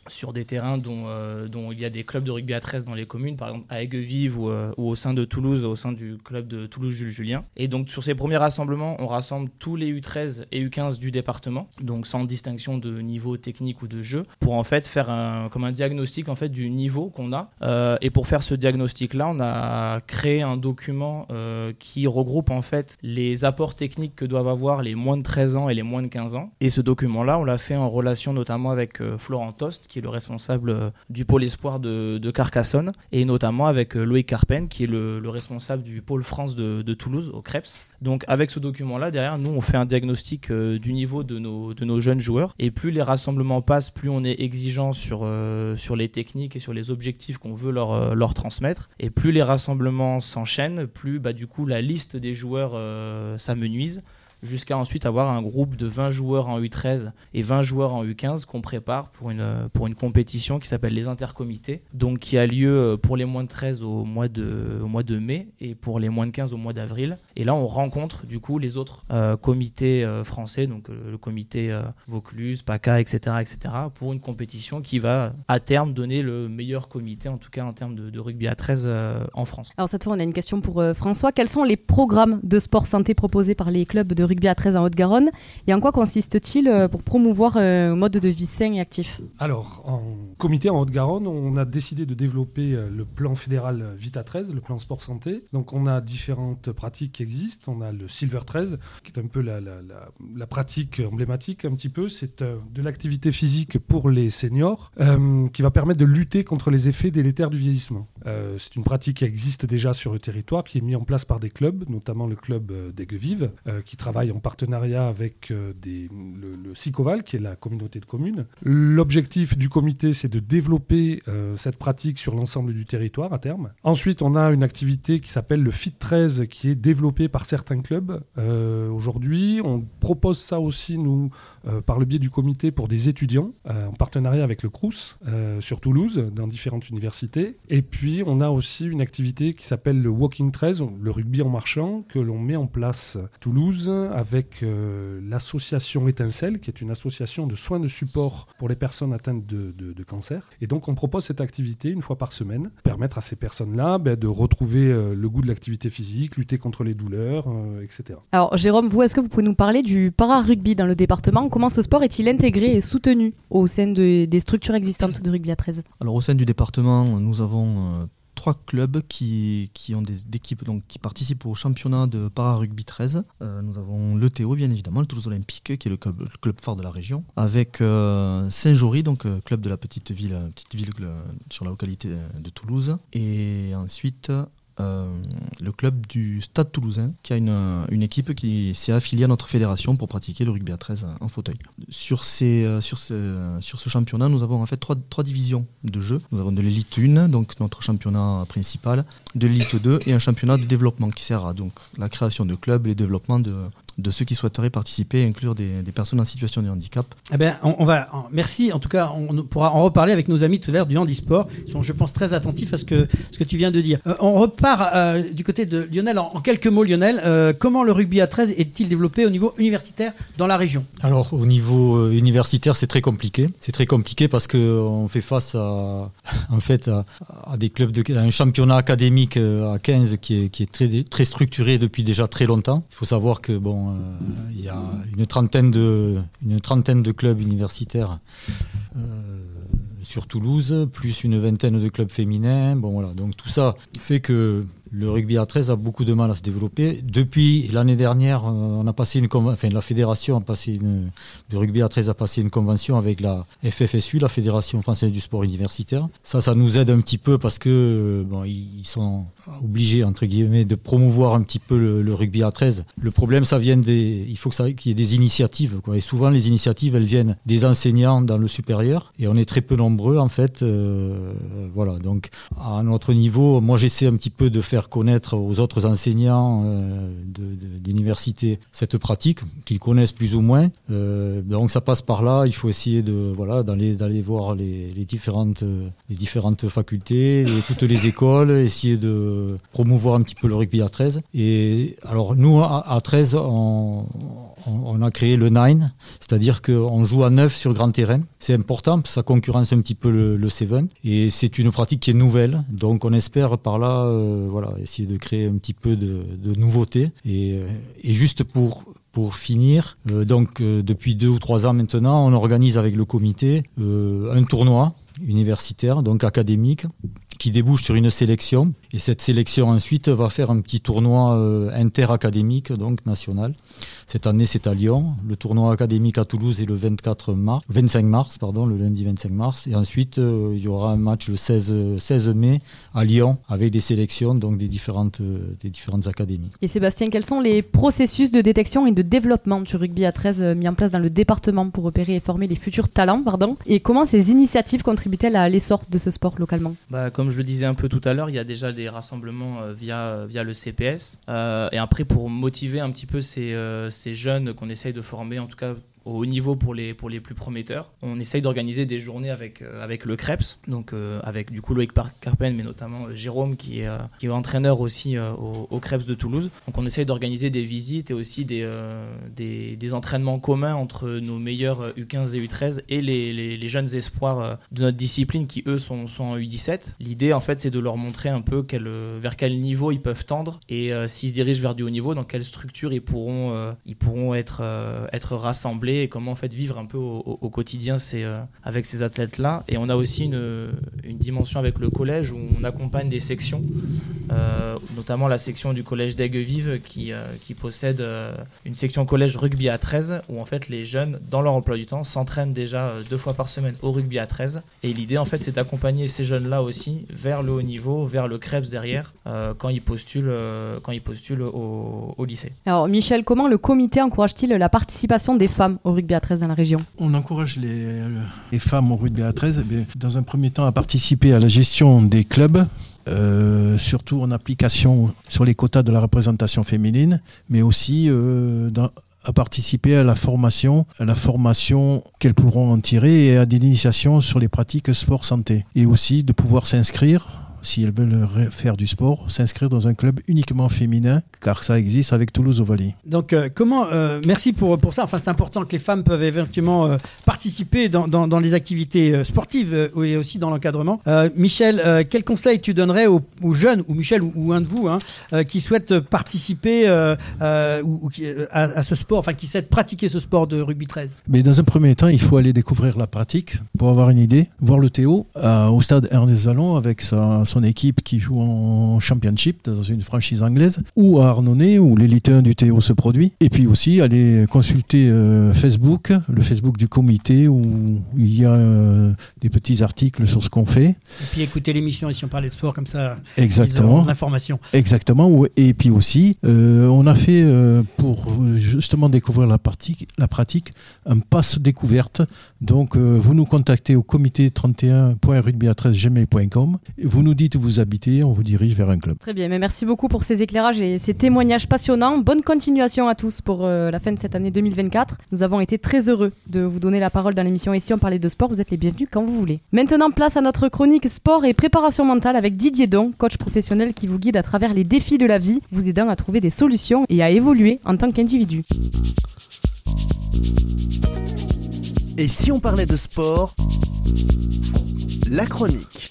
sur des terrains dont, euh, dont, il y a des clubs de rugby à 13 dans les communes, par exemple à Aiguevive ou, euh, ou, au sein de Toulouse, au sein du club de Toulouse Jules Julien. Et donc sur ces premiers rassemblements, on rassemble tous les U13 et U15 du département, donc sans distinction de niveau technique ou de jeu, pour en fait faire un, comme un diagnostic en fait du niveau qu'on a. Euh, et pour faire ce diagnostic-là, on a créé un document qui regroupe en fait les apports techniques que doivent avoir les moins de 13 ans et les moins de 15 ans. Et ce document-là, on l'a fait en relation notamment avec Florent Tost, qui est le responsable euh, du pôle espoir de, Carcassonne, et notamment avec euh, Loïc Carpen, qui est le, responsable du pôle France de, Toulouse, au CREPS. Donc avec ce document-là, derrière, nous, on fait un diagnostic euh, du niveau de nos, de nos jeunes joueurs, et plus les rassemblements passent, plus on est exigeant sur, sur les techniques et sur les objectifs qu'on veut leur, leur transmettre, et plus les rassemblements s'enchaînent, plus bah, du coup la liste des joueurs s'amenuise jusqu'à ensuite avoir un groupe de 20 joueurs en U13 et 20 joueurs en U15 qu'on prépare pour une, pour une compétition qui s'appelle les intercomités, donc qui a lieu euh, pour les moins de 13 au mois de, au mois de mai et pour les moins de 15 au mois d'avril. Et là, on rencontre du coup les autres euh, comités euh, français, donc le comité Vaucluse, PACA, etc., etc., pour une compétition qui va à terme donner le meilleur comité, en tout cas en termes de, de rugby à 13 en France. Alors cette fois, on a une question pour François. Quels sont les programmes de sport santé proposés par les clubs de rugby à 13 en Haute-Garonne. Et en quoi consiste-t-il pour promouvoir un mode de vie sain et actif? Alors, en comité en Haute-Garonne, on a décidé de développer le plan fédéral Vita 13, le plan sport santé. Donc, on a différentes pratiques qui existent. On a le Silver 13, qui est un peu la, la pratique emblématique, un petit peu. C'est de l'activité physique pour les seniors, qui va permettre de lutter contre les effets délétères du vieillissement. Euh, c'est une pratique qui existe déjà sur le territoire, qui est mise en place par des clubs, notamment le club euh, d'Aiguevive, euh, qui travaille en partenariat avec des, le, le SICOVAL, qui est la communauté de communes. L'objectif du comité, c'est de développer cette pratique sur l'ensemble du territoire à terme. Ensuite, on a une activité qui s'appelle le FIT 13, qui est développée par certains clubs. Aujourd'hui, on propose ça aussi, nous, par le biais du comité, pour des étudiants, en partenariat avec le CRUS, sur Toulouse, dans différentes universités. Et puis, on a aussi une activité qui s'appelle le Walking 13, le rugby en marchant, que l'on met en place à Toulouse avec euh, l'association Étincelle, qui est une association de soins de support pour les personnes atteintes de, cancer. Et donc, on propose cette activité une fois par semaine, permettre à ces personnes-là ben, de retrouver euh, le goût de l'activité physique, lutter contre les douleurs, euh, etc. Alors, Jérôme, vous, est-ce que vous pouvez nous parler du para-rugby dans le département? Comment ce sport est-il intégré et soutenu au sein des structures existantes de rugby à 13 Alors, au sein du département, nous avons trois clubs qui, qui ont des, équipes donc, qui participent au championnat de para-rugby 13. Euh, nous avons le Théo, bien évidemment, le Toulouse Olympique, qui est le club, le club fort de la région, avec euh, Saint-Jory, donc euh, club de la petite ville, petite ville sur la localité de Toulouse. Et ensuite, le club du Stade toulousain, qui a une, une équipe qui s'est affiliée à notre fédération pour pratiquer le rugby à 13 en fauteuil. Sur, ces, euh, sur, ce, sur ce championnat, nous avons en fait trois, trois divisions de jeux. Nous avons de l'élite 1, donc notre championnat principal, de l'élite 2 et un championnat de développement qui sert à donc, la création de clubs et le développement de, de ceux qui souhaiteraient participer et inclure des, personnes en situation de handicap. Eh bien, on, va, merci. En tout cas, on pourra en reparler avec nos amis tout à l'heure du handisport. Ils sont, je pense, très attentifs à ce que, ce que tu viens de dire. Euh, on repart euh, du côté de Lionel. En, quelques mots, Lionel, euh, comment le rugby à 13 est-il développé au niveau universitaire dans la région? Alors, au niveau universitaire, c'est très compliqué. C'est très compliqué parce qu'on fait face à, (laughs) en fait, à, des clubs, de, un championnat académique à 15 qui est, qui est très, très structuré depuis déjà très longtemps. Il faut savoir que, bon, euh, il y a une trentaine de, une trentaine de clubs universitaires euh, sur Toulouse, plus une vingtaine de clubs féminins. Bon voilà, donc tout ça fait que le rugby à 13 a beaucoup de mal à se développer. Depuis l'année dernière, euh, la fédération a passé une, de rugby à 13 a passé une convention avec la FFSU, la Fédération française du sport universitaire. Ça, ça nous aide un petit peu parce que euh, ils sont obligés entre guillemets de promouvoir un petit peu le, rugby à 13. Le problème, ça vient des, il faut que ça, y ait des initiatives. Et souvent, les initiatives, elles viennent des enseignants dans le supérieur, et on est très peu nombreux en fait. Euh, voilà. Donc, à notre niveau, moi, j'essaie un petit peu de faire connaître aux autres enseignants euh, de, l'université cette pratique, qu'ils connaissent plus ou moins. Euh, donc ça passe par là, il faut essayer de voilà d'aller d'aller voir les, différentes les différentes facultés, toutes les écoles, essayer de promouvoir un petit peu le rugby à 13. Et alors nous à, 13 on, on, a créé le 9, c'est-à-dire qu'on joue à 9 sur grand terrain. C'est important, ça concurrence un petit peu le, le 7. Et c'est une pratique qui est nouvelle, donc on espère par là euh, voilà, essayer de créer un petit peu de. Et, euh, et, juste pour, finir, euh, donc depuis deux ou trois ans maintenant, on organise avec le comité un tournoi universitaire, donc académique, qui débouche sur une sélection. Et cette sélection ensuite va faire un petit tournoi interacadémique, donc national. Cette année, c'est à Lyon. Le tournoi académique à Toulouse est le 24 mars, 25 mars, pardon, le lundi 25 mars. Et ensuite, euh, il y aura un match le 16, 16 mai à Lyon avec des sélections donc des différentes, euh, des différentes académies. Et Sébastien, quels sont les processus de détection et de développement du rugby à 13 euh, mis en place dans le département pour repérer et former les futurs talents pardon? Et comment ces initiatives contribuent-elles à l'essor de ce sport localement? Bah, Comme je le disais un peu tout à l'heure, il y a déjà des rassemblements via, via le CPS. et après, pour motiver un petit peu ces ces jeunes qu'on essaye de former, en tout cas au haut niveau pour les, pour les plus prometteurs. On essaye d'organiser des journées avec, avec le CREPS, donc avec du coup Loïc Carpen, mais notamment Jérôme qui est, qui est entraîneur aussi au, au, de Toulouse. Donc on essaye d'organiser des visites et aussi des, des, entraînements communs entre nos meilleurs U15 et U13 et les, les, jeunes espoirs de notre discipline qui eux sont, sont en U17. L'idée en fait c'est de leur montrer un peu vers quel niveau ils peuvent tendre et s'ils se dirigent vers du haut niveau, dans quelle structure ils pourront, euh, ils pourront être, euh, être rassemblés et comment en fait vivre un peu au, quotidien euh, avec ces athlètes-là. Et on a aussi une, une, dimension avec le collège où on accompagne des sections, notamment la section du collège d'Aigues-Vives qui, qui possède une section collège rugby à 13 où en fait les jeunes, dans leur emploi du temps, s'entraînent déjà deux fois par semaine au rugby à 13. Et l'idée en fait c'est d'accompagner ces jeunes-là aussi vers le haut niveau, vers le CREPS derrière, quand ils postulent, quand ils postulent au lycée. Alors Michel, comment le comité encourage-t-il la participation des femmes au rugby à 13 dans la région On encourage les, femmes au rugby à 13 eh dans un premier temps à participer à la gestion des clubs. Euh, surtout en application sur les quotas de la représentation féminine, mais aussi euh, à participer à la formation, à la formation qu'elles pourront en tirer et à des initiations sur les pratiques sport-santé. Et aussi de pouvoir s'inscrire si elles veulent faire du sport, s'inscrire dans un club uniquement féminin, car ça existe avec Toulouse Ovalie. Donc, euh, comment, euh, merci pour, pour ça. Enfin, c'est important que les femmes peuvent éventuellement euh, participer dans, dans, les activités sportives et aussi dans l'encadrement. Michel, quel conseil tu donnerais aux, jeunes, ou Michel, ou, un de vous, hein, qui souhaitent participer ou, à, ce sport, enfin, qui souhaitent pratiquer ce sport de rugby 13 Mais dans un premier temps, il faut aller découvrir la pratique pour avoir une idée, voir le Théo au stade Ernest Vallon avec sa son équipe qui joue en Championship dans une franchise anglaise, ou à Arnonnet où l'élite 1 du Théo se produit. Et puis aussi aller consulter euh, Facebook, le Facebook du comité où il y a euh, des petits articles sur ce qu'on fait. Et puis écouter l'émission ici on parlait de sport comme ça. Exactement. L'information. Exactement. Et puis aussi, euh, on a fait pour justement découvrir la, pratique, la pratique un passe découverte. Donc vous nous contactez au comité 31.rugby13gmail.com. Vous nous dites où vous habitez, on vous dirige vers un club. Très bien, mais merci beaucoup pour ces éclairages et ces témoignages passionnants. Bonne continuation à tous pour euh, la fin de cette année 2024. Nous avons été très heureux de vous donner la parole dans l'émission. Et si on parlait de sport, vous êtes les bienvenus quand vous voulez. Maintenant, place à notre chronique sport et préparation mentale avec Didier Don, coach professionnel qui vous guide à travers les défis de la vie, vous aidant à trouver des solutions et à évoluer en tant qu'individu. Et si on parlait de sport La chronique.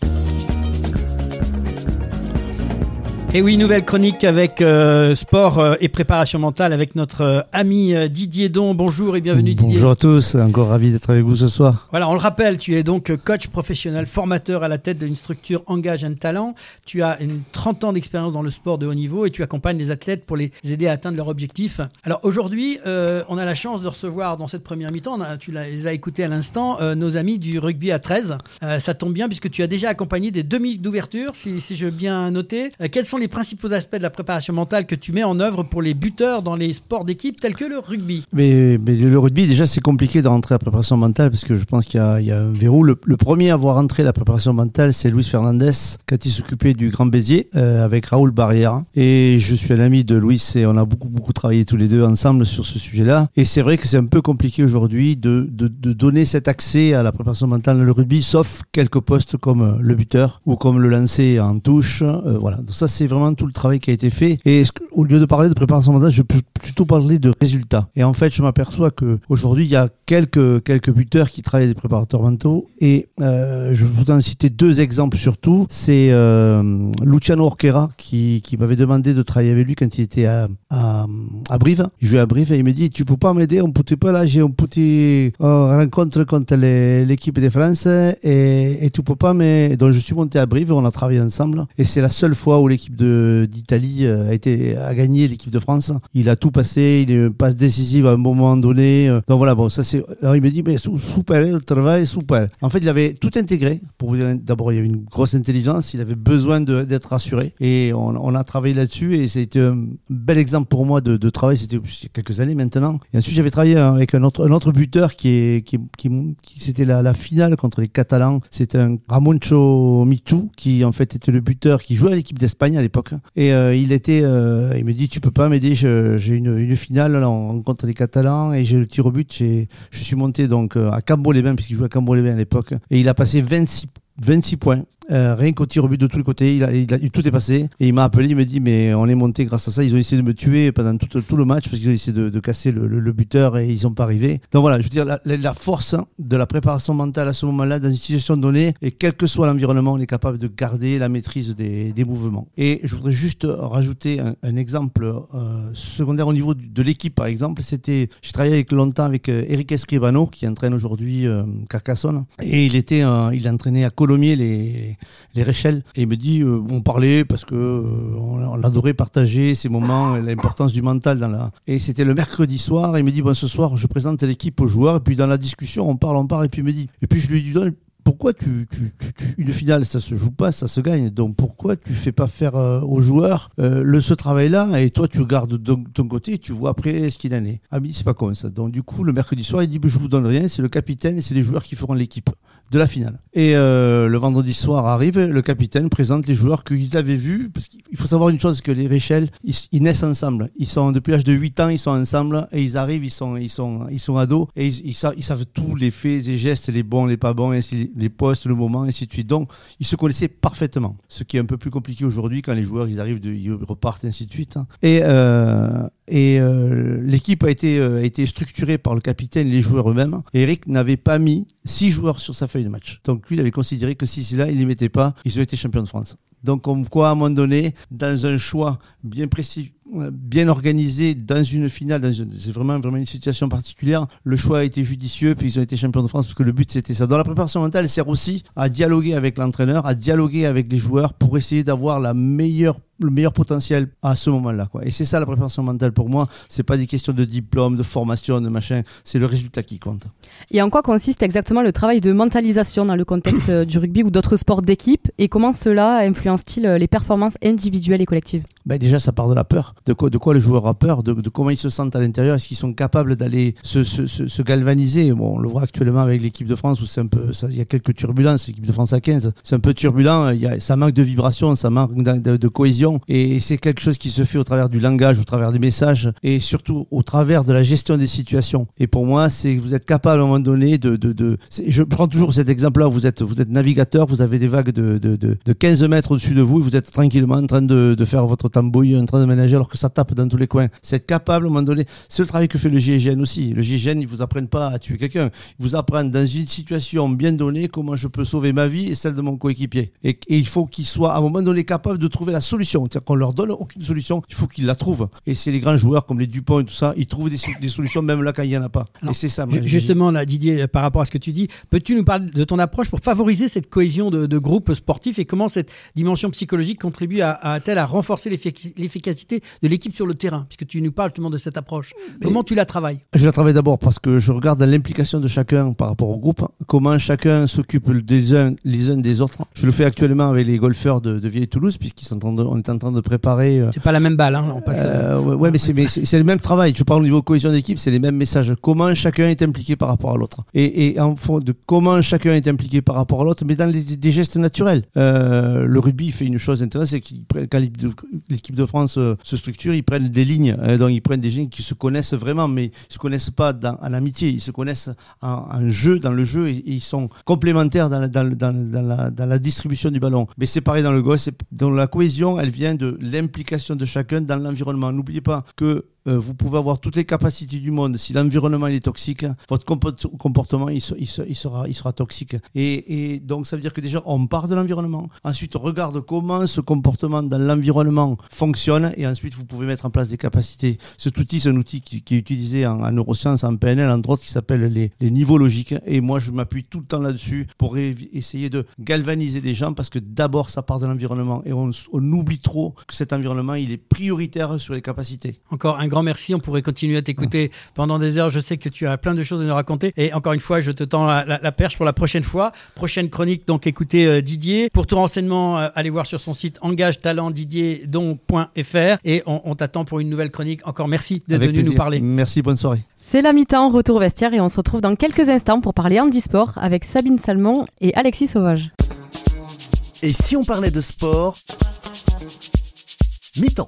Et oui, nouvelle chronique avec euh, sport euh, et préparation mentale avec notre euh, ami Didier Don. Bonjour et bienvenue Didier. Bonjour à tous, encore ravi d'être avec vous ce soir. Voilà, on le rappelle, tu es donc coach professionnel, formateur à la tête d'une structure Engage un Talent. Tu as une 30 ans d'expérience dans le sport de haut niveau et tu accompagnes les athlètes pour les aider à atteindre leurs objectifs. Alors aujourd'hui, on a la chance de recevoir dans cette première mi-temps, tu les as écoutés à l'instant, nos amis du rugby à 13. ça tombe bien puisque tu as déjà accompagné des demi d'ouverture, si, si je bien noté. quels sont les principaux aspects de la préparation mentale que tu mets en œuvre pour les buteurs dans les sports d'équipe tels que le rugby mais, le rugby, déjà, c'est compliqué de rentrer à la préparation mentale parce que je pense qu'il y, a un verrou. Le, premier à avoir rentré la préparation mentale, c'est Luis Fernandez quand il s'occupait du Grand Béziers euh, avec Raoul Barrière. Et je suis un ami de Luis et on a beaucoup, beaucoup travaillé tous les deux ensemble sur ce sujet-là. Et c'est vrai que c'est un peu compliqué aujourd'hui de, de, donner cet accès à la préparation mentale dans le rugby, sauf quelques postes comme le buteur ou comme le lancer en touche. Euh, voilà. Donc ça, c'est vraiment tout le travail qui a été fait. Et au lieu de parler de préparation mentale, je peux plutôt parler de résultats. Et en fait, je m'aperçois que aujourd'hui, il y a quelques quelques buteurs qui travaillent des préparateurs mentaux. Et euh, je vous en citer deux exemples surtout. C'est euh, Luciano Orquera qui, qui m'avait demandé de travailler avec lui quand il était à, à, Brive. Il jouait à Brive et il me dit Tu peux pas m'aider On peut pas là, j'ai une petite rencontre contre l'équipe de France et, et tu peux pas mais donc je suis monté à Brive, on a travaillé ensemble et c'est la seule fois où l'équipe d'Italie euh, a été a gagné l'équipe de France. Il a tout passé, il est passe décisive à un moment donné. Euh. Donc voilà, bon, ça c'est. Alors il me dit mais super, le travail super. En fait, il avait tout intégré. Pour d'abord il y avait une grosse intelligence, il avait besoin d'être rassuré et on, a travaillé là-dessus et c'était un bel exemple pour moi de, travail. C'était quelques années maintenant. Ensuite j'avais travaillé avec un autre buteur qui est c'était la, finale contre les Catalans. C'était un Ramoncho Michu qui en fait était le buteur qui jouait à l'équipe d'Espagne à Et euh, il était, euh, il me dit, tu peux pas m'aider, j'ai une, finale là, on rencontre les Catalans et j'ai le tir au but. Je suis monté donc à Cambo-les-Bains puisqu'il jouait à Cambo-les-Bains à l'époque et il a passé 26 26 points. Euh, rien qu'au tir au but de tous les côtés, il a, il tout est passé. Et il m'a appelé, il me dit mais on est monté grâce à ça. Ils ont essayé de me tuer pendant tout, tout le match parce qu'ils ont essayé de, de casser le, le, buteur et ils sont pas arrivés. Donc voilà, je veux dire la, la force de la préparation mentale à ce moment-là dans une situation donnée et quel que soit l'environnement, on est capable de garder la maîtrise des, des mouvements. Et je voudrais juste rajouter un, un exemple euh, secondaire au niveau de l'équipe par exemple. C'était, j'ai travaillé avec, longtemps avec euh, Eric Escribano qui entraîne aujourd'hui euh, Carcassonne et il était, il entraînait à Colomiers les les Réchelles. Et il me dit, euh, on parlait parce que euh, on, adorait partager ces moments, l'importance du mental dans la. Et c'était le mercredi soir. Et il me dit, bon, ce soir, je présente l'équipe aux joueurs. Et puis dans la discussion, on parle, on parle. Et puis il me dit, et puis je lui dis, pourquoi tu, une finale ça se joue pas ça se gagne donc pourquoi tu fais pas faire euh, aux joueurs le ce travail là et toi tu regardes de ton côté et tu vois après ce qu'il en est ah mais c'est pas comme ça donc du coup le mercredi soir il dit je vous donne rien c'est le capitaine et c'est les joueurs qui feront l'équipe de la finale. Et euh, le vendredi soir arrive, le capitaine présente les joueurs qu'il avait vus. Parce qu'il faut savoir une chose, que les Réchelles, ils, naissent ensemble. Ils sont depuis l'âge de 8 ans, ils sont ensemble et ils arrivent, ils sont, ils sont, ils sont ados et ils, savent, ils savent tous les faits, les gestes, les bons, les pas bons, les postes, le moment, ainsi de suite. Donc, ils se connaissaient parfaitement. Ce qui est un peu plus compliqué aujourd'hui quand les joueurs, ils arrivent, de, ils repartent, ainsi de suite. Hein. Et, euh, et euh, l'équipe a été, euh, a été structurée par le capitaine les joueurs eux-mêmes. Eric n'avait pas mis six joueurs sur sa feuille de match. Donc lui, il avait considéré que si c'est là, il ne les mettait pas, ils auraient été champions de France. Donc, comme quoi, à un moment donné, dans un choix bien précis, bien organisé, dans une finale, c'est vraiment, vraiment une situation particulière, le choix a été judicieux, puis ils ont été champions de France parce que le but c'était ça. Dans la préparation mentale, elle sert aussi à dialoguer avec l'entraîneur, à dialoguer avec les joueurs pour essayer d'avoir le meilleur potentiel à ce moment-là. Et c'est ça la préparation mentale pour moi. C'est pas des questions de diplôme, de formation, de machin. C'est le résultat qui compte. Et en quoi consiste exactement le travail de mentalisation dans le contexte euh, du rugby ou d'autres sports d'équipe? Et comment cela influence-t-il euh, les performances individuelles et collectives ben Déjà, ça part de la peur. De quoi, de quoi le joueur a peur? De, comment ils se sentent à l'intérieur? Est-ce qu'ils sont capables d'aller se, se, se, galvaniser? Bon, On le voit actuellement avec l'équipe de France où c'est un peu, il y a quelques turbulences. L'équipe de France à 15, c'est un peu turbulent. Il y a, ça manque de vibration, ça manque de, de cohésion et c'est quelque chose qui se fait au travers du langage, au travers des messages et surtout au travers de la gestion des situations. Et pour moi, c'est vous êtes capable à un moment donné de, de, de je prends toujours cet exemple-là, vous êtes, vous êtes navigateur, vous avez des vagues de, de, de 15 mètres au-dessus de vous et vous êtes tranquillement en train de, de faire votre tambouille, en train de ménager alors que ça tape dans tous les coins. C'est être capable à un moment donné, c'est le travail que fait le GIGN aussi. Le GIGN, ils vous apprennent pas à tuer quelqu'un, ils vous apprennent dans une situation bien donnée comment je peux sauver ma vie et celle de mon coéquipier. Et, et il faut qu'il soit à un moment donné capable de trouver la solution c'est-à-dire qu'on leur donne aucune solution, il faut qu'ils la trouvent. Et c'est les grands joueurs comme les Dupont et tout ça, ils trouvent des, solutions même là quand il n'y en a pas. et c'est ça. justement, là, Didier, par rapport à ce que tu dis, peux-tu nous parler de ton approche pour favoriser cette cohésion de, groupe sportif et comment cette dimension psychologique contribue à, elle à renforcer l'efficacité de l'équipe sur le terrain Puisque tu nous parles justement de cette approche. comment tu la travailles? Je la travaille d'abord parce que je regarde l'implication de chacun par rapport au groupe, comment chacun s'occupe des uns les uns des autres. Je le fais actuellement avec les golfeurs de, de Vieille Toulouse, puisqu'ils sont en, on est en train de préparer. Euh, c'est pas la même balle, hein, on passe. Euh, ouais, mais c'est le même travail. Je parle au niveau cohésion d'équipe, c'est les mêmes messages. Comment chacun est impliqué par rapport à l'autre. Et, et, en fond de comment chacun est impliqué par rapport à l'autre, mais dans des gestes naturels. Euh, le rugby fait une chose intéressante, c'est quand l'équipe de France se structure, ils prennent des lignes. donc ils prennent des gens qui se connaissent vraiment, mais ils se connaissent pas dans, en amitié. Ils se connaissent en, jeu, dans le jeu, et, ils sont complémentaires dans la, la, distribution du ballon. Mais c'est pareil dans le golf. Dans la cohésion, elle vient de l'implication de chacun dans l'environnement. N'oubliez pas que euh, vous pouvez avoir toutes les capacités du monde. Si l'environnement est toxique, votre comportement il, sera, toxique. Et, donc ça veut dire que déjà on part de l'environnement. Ensuite on regarde comment ce comportement dans l'environnement fonctionne et ensuite vous pouvez mettre en place des capacités. Cet outil, c'est un outil qui, est utilisé en, neurosciences, en PNL entre autres, qui s'appelle les, niveaux logiques. Et moi je m'appuie tout le temps là-dessus pour essayer de galvaniser des gens parce que d'abord ça part de l'environnement et on, on oublie trop que cet environnement il est prioritaire sur les capacités. Encore un grand merci. On pourrait continuer à t'écouter pendant des heures. Je sais que tu as plein de choses à nous raconter. Et encore une fois, je te tends la, perche pour la prochaine fois. Prochaine chronique, donc écoutez euh, Didier. Pour tout renseignement, euh, allez voir sur son site engage-talent-didier-don.fr et on, t'attend pour une nouvelle chronique. Encore merci d'être venu nous parler. Merci, bonne soirée. C'est la mi-temps, retour au vestiaire et on se retrouve dans quelques instants pour parler handisport avec Sabine Salmon et Alexis Sauvage. Et si on parlait de sport? Mi-temps.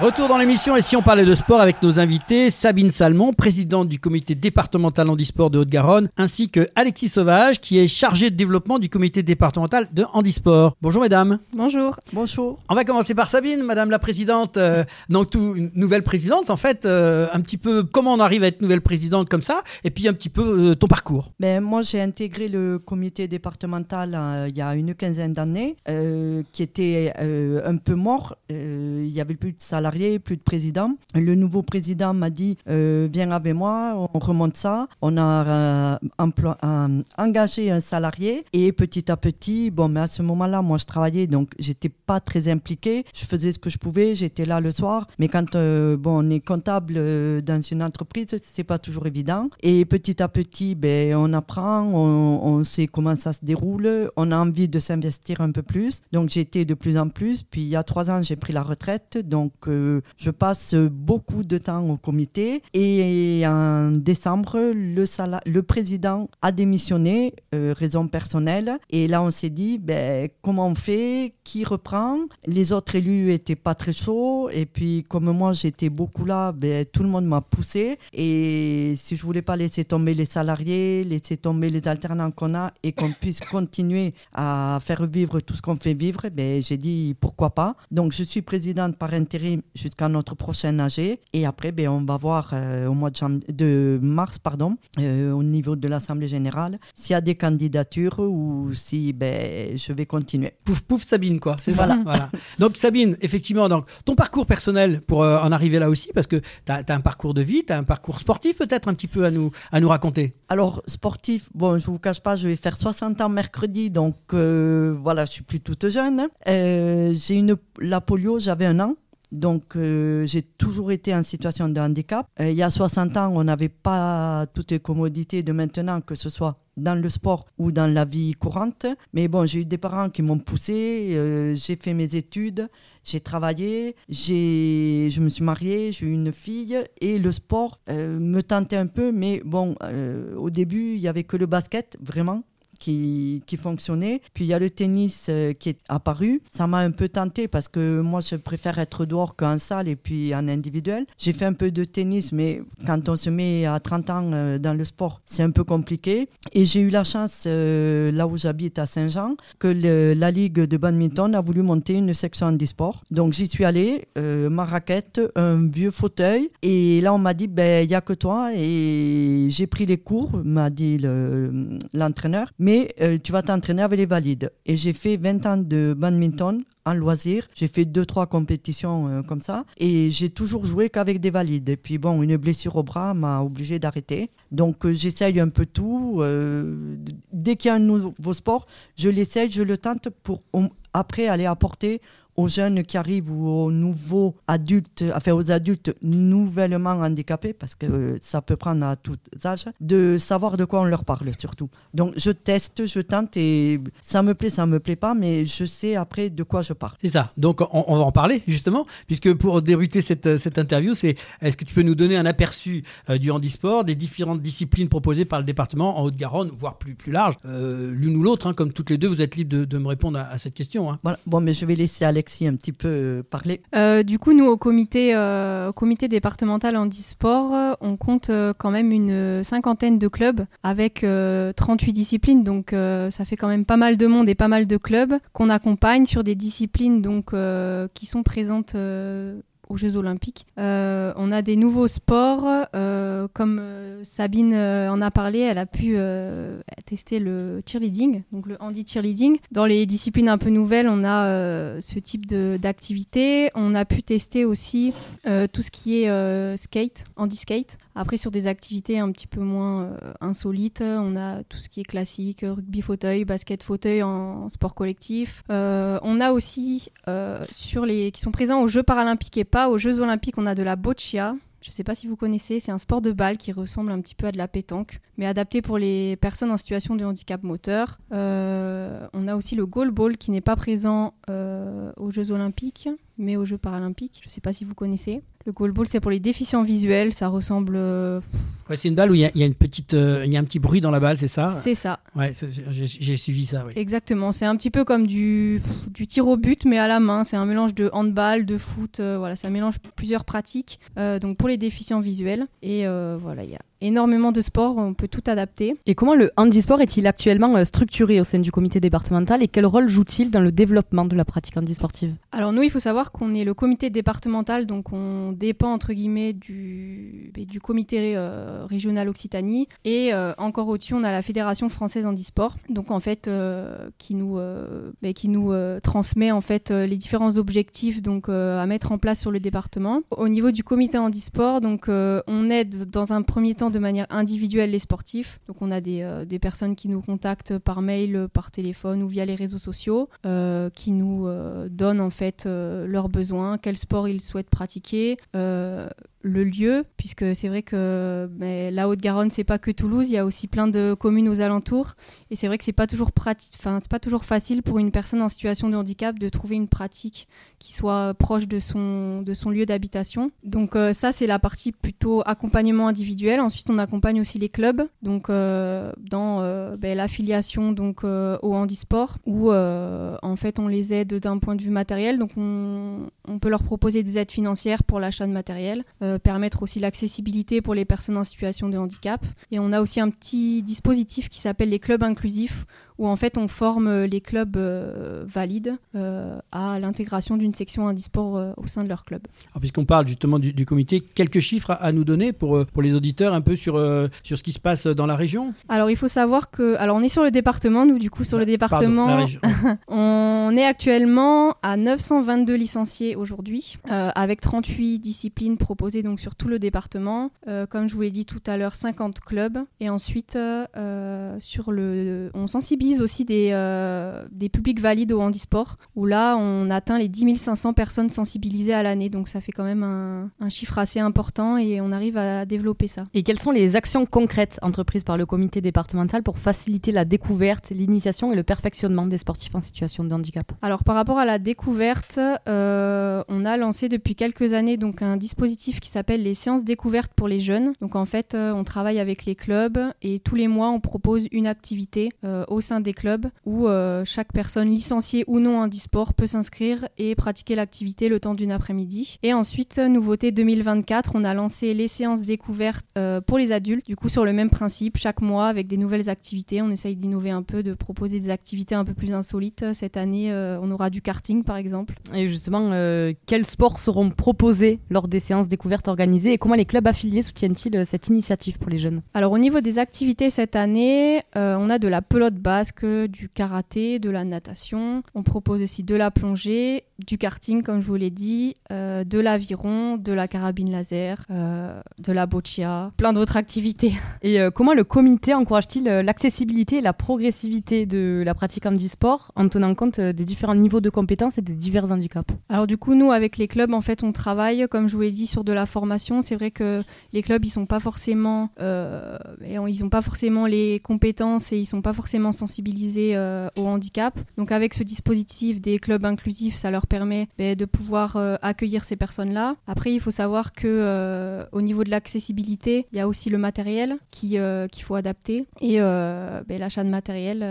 Retour dans l'émission et si on parlait de sport avec nos invités, Sabine Salmon, présidente du comité départemental handisport de Haute-Garonne, ainsi que Alexis Sauvage, qui est chargé de développement du comité départemental de handisport. Bonjour mesdames. Bonjour. Bonjour. On va commencer par Sabine, madame la présidente. Euh, donc, tout, une nouvelle présidente, en fait, euh, un petit peu comment on arrive à être nouvelle présidente comme ça, et puis un petit peu euh, ton parcours. Ben, moi, j'ai intégré le comité départemental il y a une quinzaine d'années, qui était un peu mort. Il y avait plus de plus de président. Le nouveau président m'a dit euh, Viens avec moi, on remonte ça. On a euh, engagé un salarié et petit à petit, bon, mais à ce moment-là, moi je travaillais donc j'étais pas très impliqué. Je faisais ce que je pouvais, j'étais là le soir. Mais quand euh, bon, on est comptable dans une entreprise, c'est pas toujours évident. Et petit à petit, ben, on apprend, on, on sait comment ça se déroule, on a envie de s'investir un peu plus. Donc j'étais de plus en plus. Puis il y a trois ans, j'ai pris la retraite. Donc je passe beaucoup de temps au comité. Et en décembre, le, le président a démissionné, euh, raison personnelle. Et là, on s'est dit, ben, comment on fait? Qui reprend? Les autres élus étaient pas très chauds. Et puis, comme moi, j'étais beaucoup là, ben, tout le monde m'a poussé. Et si je voulais pas laisser tomber les salariés, laisser tomber les alternants qu'on a et qu'on puisse continuer à faire vivre tout ce qu'on fait vivre, ben, j'ai dit pourquoi pas. Donc, je suis présidente par intérim jusqu'à notre prochain AG. Et après, ben, on va voir euh, au mois de, de mars pardon, euh, au niveau de l'Assemblée générale s'il y a des candidatures ou si ben, je vais continuer. Pouf pouf Sabine, quoi. C'est voilà. (laughs) voilà. Donc Sabine, effectivement, donc, ton parcours personnel pour euh, en arriver là aussi, parce que tu as, un parcours de vie, tu as un parcours sportif peut-être un petit peu à nous, à nous raconter. Alors, sportif, bon, je vous cache pas, je vais faire 60 ans mercredi, donc voilà, je suis plus toute jeune. j'ai une la polio, j'avais un an. Donc, euh, j'ai toujours été en situation de handicap. Euh, il y a 60 ans, on n'avait pas toutes les commodités de maintenant, que ce soit dans le sport ou dans la vie courante. Mais bon, j'ai eu des parents qui m'ont poussé, euh, j'ai fait mes études, j'ai travaillé, j'ai, je me suis mariée, j'ai eu une fille et le sport me tentait un peu. Mais bon, au début, il n'y avait que le basket, vraiment qui, qui fonctionnait. Puis il y a le tennis euh, qui est apparu. Ça m'a un peu tenté parce que moi, je préfère être dehors qu'en salle et puis en individuel. J'ai fait un peu de tennis, mais quand on se met à 30 ans euh, dans le sport, c'est un peu compliqué. Et j'ai eu la chance, euh, là où j'habite à Saint-Jean, que la Ligue de badminton a voulu monter une section handisport. Donc j'y suis allée, ma raquette, un vieux fauteuil. Et là, on m'a dit, ben, il n'y a que toi. Et j'ai pris les cours, m'a dit l'entraîneur mais euh, tu vas t'entraîner avec les valides. Et j'ai fait 20 ans de badminton en loisir. J'ai fait deux, trois compétitions euh, comme ça. Et j'ai toujours joué qu'avec des valides. Et puis bon, une blessure au bras m'a obligé d'arrêter. Donc euh, j'essaye un peu tout. dès qu'il y a un nouveau sport, je l'essaye, je le tente pour après aller apporter aux jeunes qui arrivent ou aux nouveaux adultes, enfin aux adultes nouvellement handicapés, parce que euh, ça peut prendre à tout âge, de savoir de quoi on leur parle surtout. Donc je teste, je tente et ça me plaît, ça me plaît pas, mais je sais après de quoi je parle. C'est ça. Donc on, va en parler justement, puisque pour débuter cette, cette interview, c'est est-ce que tu peux nous donner un aperçu euh, du handisport, des différentes disciplines proposées par le département en Haute-Garonne, voire plus, plus large, euh, l'une ou l'autre, hein, comme toutes les deux, vous êtes libre de, me répondre à, cette question. Hein. Voilà. Bon, mais je vais laisser Alex Alexis un petit peu parler. du coup, nous, au comité, au comité départemental handisport, on compte quand même une cinquantaine de clubs avec 38 disciplines. Donc, ça fait quand même pas mal de monde et pas mal de clubs qu'on accompagne sur des disciplines donc, qui sont présentes aux Jeux Olympiques. Euh, on a des nouveaux sports, euh, comme euh, Sabine en a parlé, elle a pu tester le cheerleading, donc le handi cheerleading. Dans les disciplines un peu nouvelles, on a ce type d'activité. On a pu tester aussi tout ce qui est skate, handi skate. Après, sur des activités un petit peu moins insolites, on a tout ce qui est classique, rugby fauteuil, basket fauteuil en, sport collectif. on a aussi sur les qui sont présents aux Jeux paralympiques et aux Jeux Olympiques, on a de la boccia. Je ne sais pas si vous connaissez, c'est un sport de balle qui ressemble un petit peu à de la pétanque, mais adapté pour les personnes en situation de handicap moteur. Euh, on a aussi le goalball qui n'est pas présent euh, aux Jeux Olympiques, mais aux Jeux Paralympiques. Je ne sais pas si vous connaissez. Le goalball, c'est pour les déficients visuels. Ça ressemble. Euh, ouais, c'est une balle où il y, a une petite, il y a un petit bruit dans la balle, c'est ça? C'est ça. Ouais, j'ai suivi ça. Oui. Exactement. C'est un petit peu comme du, du tir au but, mais à la main. C'est un mélange de handball, de foot. voilà, ça mélange plusieurs pratiques. donc pour les déficients visuels. Et voilà, il y a énormément de sports, on peut tout adapter. Et comment le handisport est-il actuellement euh, structuré au sein du comité départemental et quel rôle joue-t-il dans le développement de la pratique handisportive? Alors nous, il faut savoir qu'on est le comité départemental, donc on dépend entre guillemets du, du comité euh, régional Occitanie et euh, encore au-dessus, on a la Fédération française handisport, donc en fait qui nous, qui nous transmet en fait les différents objectifs donc à mettre en place sur le département. Au niveau du comité handisport, donc on aide dans un premier temps de manière individuelle les sportifs. Donc on a des, euh, personnes qui nous contactent par mail, par téléphone ou via les réseaux sociaux, euh, qui nous euh, donnent en fait leurs besoins, quel sport ils souhaitent pratiquer, le lieu, puisque c'est vrai que la Haute-Garonne, c'est pas que Toulouse, il y a aussi plein de communes aux alentours, et c'est vrai que c'est pas toujours enfin c'est pas toujours facile pour une personne en situation de handicap de trouver une pratique qui soit proche de son de son lieu d'habitation. Donc euh, ça c'est la partie plutôt accompagnement individuel. Ensuite on accompagne aussi les clubs, donc euh, dans euh, ben, l'affiliation donc au handisport, où en fait on les aide d'un point de vue matériel, donc on, on peut leur proposer des aides financières pour l'achat de matériel permettre aussi l'accessibilité pour les personnes en situation de handicap. Et on a aussi un petit dispositif qui s'appelle les clubs inclusifs où en fait on forme euh, les clubs euh, valides euh, à l'intégration d'une section handisport au sein de leur club. Puisqu'on parle justement du, comité, quelques chiffres à, nous donner pour, pour les auditeurs un peu sur, sur ce qui se passe dans la région? Alors il faut savoir que, alors on est sur le département, nous du coup sur le département, (laughs) on est actuellement à 922 licenciés aujourd'hui, avec 38 disciplines proposées donc sur tout le département, comme je vous l'ai dit tout à l'heure, 50 clubs, et ensuite sur le, on sensibilise aussi des, euh, des publics valides au handisport, où là, on atteint les 10 500 personnes sensibilisées à l'année. Donc ça fait quand même un, un, chiffre assez important et on arrive à développer ça. Et quelles sont les actions concrètes entreprises par le comité départemental pour faciliter la découverte, l'initiation et le perfectionnement des sportifs en situation de handicap? Alors par rapport à la découverte, euh, on a lancé depuis quelques années donc un dispositif qui s'appelle les séances découvertes pour les jeunes. Donc en fait, euh, on travaille avec les clubs et tous les mois, on propose une activité au sein des clubs où euh, chaque personne licenciée ou non en e-sport peut s'inscrire et pratiquer l'activité le temps d'une après-midi. Et ensuite, nouveauté 2024, on a lancé les séances découvertes euh, pour les adultes, du coup sur le même principe, chaque mois avec des nouvelles activités. On essaye d'innover un peu, de proposer des activités un peu plus insolites. Cette année, euh, on aura du karting par exemple. Et justement, quels sports seront proposés lors des séances découvertes organisées et comment les clubs affiliés soutiennent-ils cette initiative pour les jeunes? Alors au niveau des activités cette année, on a de la pelote basse que du karaté, de la natation. On propose aussi de la plongée, du karting, comme je vous l'ai dit, euh, de l'aviron, de la carabine laser, euh, de la boccia, plein d'autres activités. (laughs) Et euh, comment le comité encourage-t-il l'accessibilité et la progressivité de la pratique handisport en tenant compte des différents niveaux de compétences et des divers handicaps? Alors du coup, nous, avec les clubs, en fait, on travaille, comme je vous l'ai dit, sur de la formation. C'est vrai que les clubs, ils sont pas forcément, ils n'ont pas forcément les compétences et ils sont pas forcément sensibilisés au handicap. Donc avec ce dispositif des clubs inclusifs, ça leur permet ben, de pouvoir accueillir ces personnes-là. Après, il faut savoir que au niveau de l'accessibilité, il y a aussi le matériel qui qu'il faut adapter et ben, l'achat de matériel,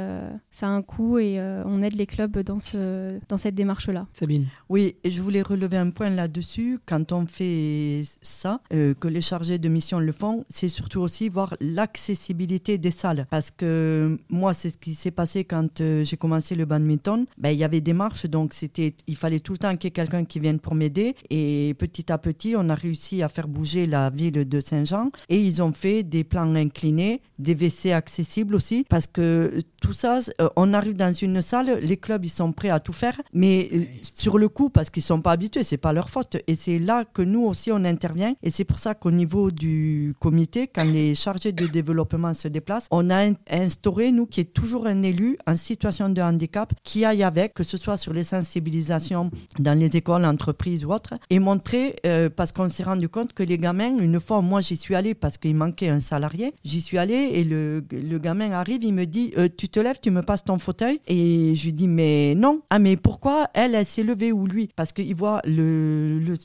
ça a un coût et on aide les clubs dans ce dans cette démarche-là. Sabine. Oui, et je voulais relever un point là-dessus. Quand on fait ça, que les chargés de mission le font, c'est surtout aussi voir l'accessibilité des salles. Parce que moi, c'est ce qui s'est passé quand euh, j'ai commencé le badminton. Ben, il y avait des marches, donc c'était, il fallait tout le temps qu'il y ait quelqu'un qui vienne pour m'aider. Et petit à petit, on a réussi à faire bouger la ville de Saint-Jean. Et ils ont fait des plans inclinés, des WC accessibles aussi. Parce que tout ça, euh, on arrive dans une salle, les clubs, ils sont prêts à tout faire. Mais euh, sur le coup, parce qu'ils sont pas habitués, c'est pas leur faute. Et c'est là que nous aussi, on intervient. Et c'est pour ça qu'au niveau du comité, quand les chargés de développement se déplacent, on a instauré, nous, qui est toujours un élu en situation de handicap, qui aille avec, que ce soit sur les sensibilisations dans les écoles, entreprises ou autres, et montrer, euh, parce qu'on s'est rendu compte que les gamins, une fois, moi j'y suis allée parce qu'il manquait un salarié, j'y suis allée et le, le, gamin arrive, il me dit, euh, tu te lèves, tu me passes ton fauteuil, et je lui dis, mais non, ah mais pourquoi elle, elle s'est levée ou lui? Parce qu'il voit le, le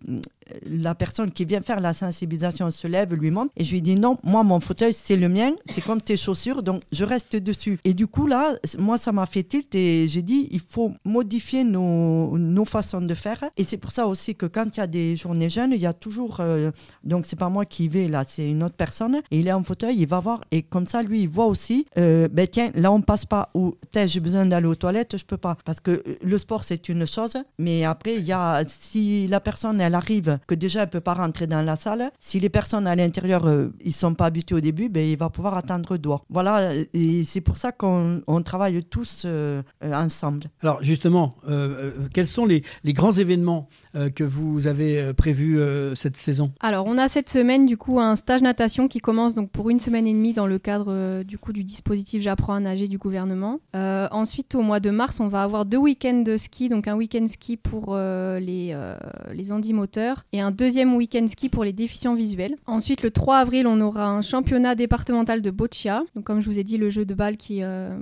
la personne qui vient faire la sensibilisation se lève, lui montre, et je lui dis non, moi mon fauteuil c'est le mien, c'est comme tes chaussures, donc je reste dessus. Et du coup là, moi ça m'a fait tilt et j'ai dit il faut modifier nos, nos façons de faire. Et c'est pour ça aussi que quand il y a des journées jeunes, il y a toujours, euh, donc c'est pas moi qui vais là, c'est une autre personne, et il est en fauteuil, il va voir, et comme ça lui il voit aussi, euh, ben tiens, là on passe pas, ou j'ai besoin d'aller aux toilettes, je peux pas. Parce que le sport c'est une chose, mais après il y a, si la personne elle arrive que déjà elle peut pas rentrer dans la salle. Si les personnes à l'intérieur ils euh, ils sont pas habitués au début, ben il va pouvoir attendre dehors. Voilà, et c'est pour ça qu'on travaille tous euh, euh, ensemble. Alors justement, quels sont les, les grands événements que vous avez prévus cette saison? Alors on a cette semaine du coup un stage natation qui commence donc pour une semaine et demie dans le cadre du coup du dispositif J'apprends à nager du gouvernement. ensuite au mois de mars on va avoir deux week-ends de ski, donc un week-end ski pour les les handimoteurs et un deuxième week-end ski pour les déficients visuels. Ensuite, le 3 avril, on aura un championnat départemental de boccia, donc comme je vous ai dit, le jeu de balle qui, euh,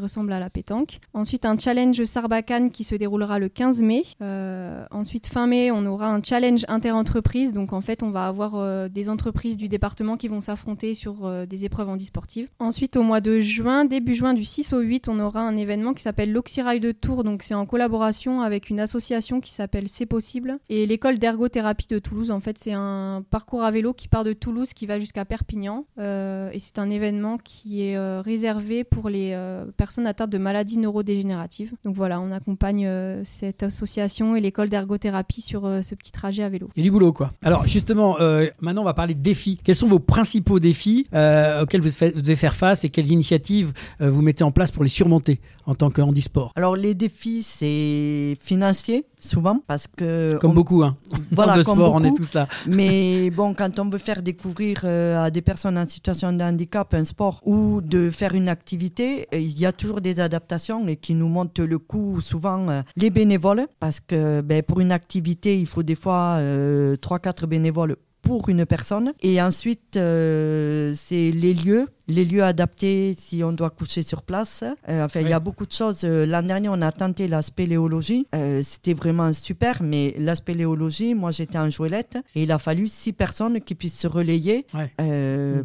ressemble à la pétanque. Ensuite, un challenge Sarbacane qui se déroulera le 15 mai. Euh, ensuite, fin mai, on aura un challenge inter-entreprise, donc en fait, on va avoir euh, des entreprises du département qui vont s'affronter sur des épreuves handisportives. Ensuite, au mois de juin, début juin, du 6 au 8, on aura un événement qui s'appelle l'Oxyrail de Tours, donc c'est en collaboration avec une association qui s'appelle C'est Possible et l'école d'ergothérapie de Toulouse. En fait, c'est un parcours à vélo qui part de Toulouse, qui va jusqu'à Perpignan. Euh, et c'est un événement qui est euh, réservé pour les euh, personnes atteintes de maladies neurodégénératives. Donc voilà, on accompagne cette association et l'école d'ergothérapie sur ce petit trajet à vélo. Il y a du boulot, quoi. Alors justement, maintenant, on va parler de défis. Quels sont vos principaux défis auxquels vous, vous, devez faire face et quelles initiatives vous mettez en place pour les surmonter en tant que handisport Alors les défis, c'est financier souvent parce que comme beaucoup hein. Voilà de sport on est tous là. Mais bon quand on veut faire découvrir euh, à des personnes en situation de handicap un sport ou de faire une activité euh, il y a toujours des adaptations et qui nous montent le coup souvent euh, les bénévoles. Parce que ben, pour une activité il faut des fois trois 4 bénévoles pour une personne. Et ensuite, c'est les lieux les lieux adaptés si on doit coucher sur place. Euh, enfin, il y a beaucoup de choses. Euh, l'an dernier, on a tenté la spéléologie. Euh, c'était vraiment super, mais la spéléologie, moi j'étais en jouelette et il a fallu six personnes qui puissent se relayer.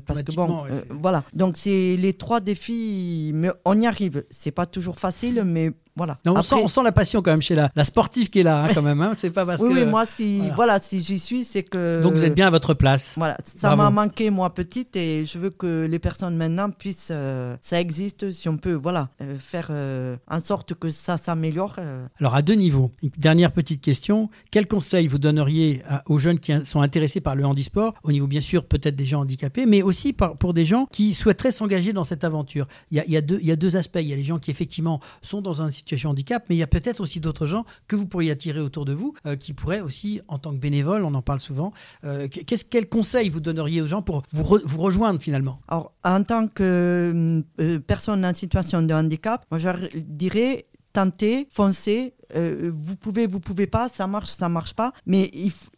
parce que bon, voilà. Donc c'est les trois défis, mais on y arrive. C'est pas toujours facile, mais voilà. on, sent, on, sent, la passion quand même chez la, la sportive qui est là, hein, quand même. Hein. C'est pas parce oui, que. Oui, moi, si, voilà. si j'y suis, c'est que. Donc vous êtes bien à votre place. Voilà. Ça m'a manqué, moi, petite, et je veux que les personnes maintenant puisse, euh, ça existe, si on peut, voilà, euh, faire euh, en sorte que ça s'améliore. Alors à deux niveaux. Une dernière petite question. Quel conseil vous donneriez aux jeunes qui sont intéressés par le handisport, au niveau bien sûr peut-être des gens handicapés, mais aussi pour des gens qui souhaiteraient s'engager dans cette aventure? Il y, a, il, y a deux, il y a deux aspects. Il y a les gens qui effectivement sont dans une de handicap, mais il y a peut-être aussi d'autres gens que vous pourriez attirer autour de vous, qui pourraient aussi, en tant que bénévole, on en parle souvent, qu'est-ce, quel conseil vous donneriez aux gens pour vous, rejoindre finalement? Alors, en tant que euh, euh, personne en situation de handicap, moi je dirais tenter, foncer. Euh, vous pouvez, vous pouvez pas, ça marche, ça marche pas, mais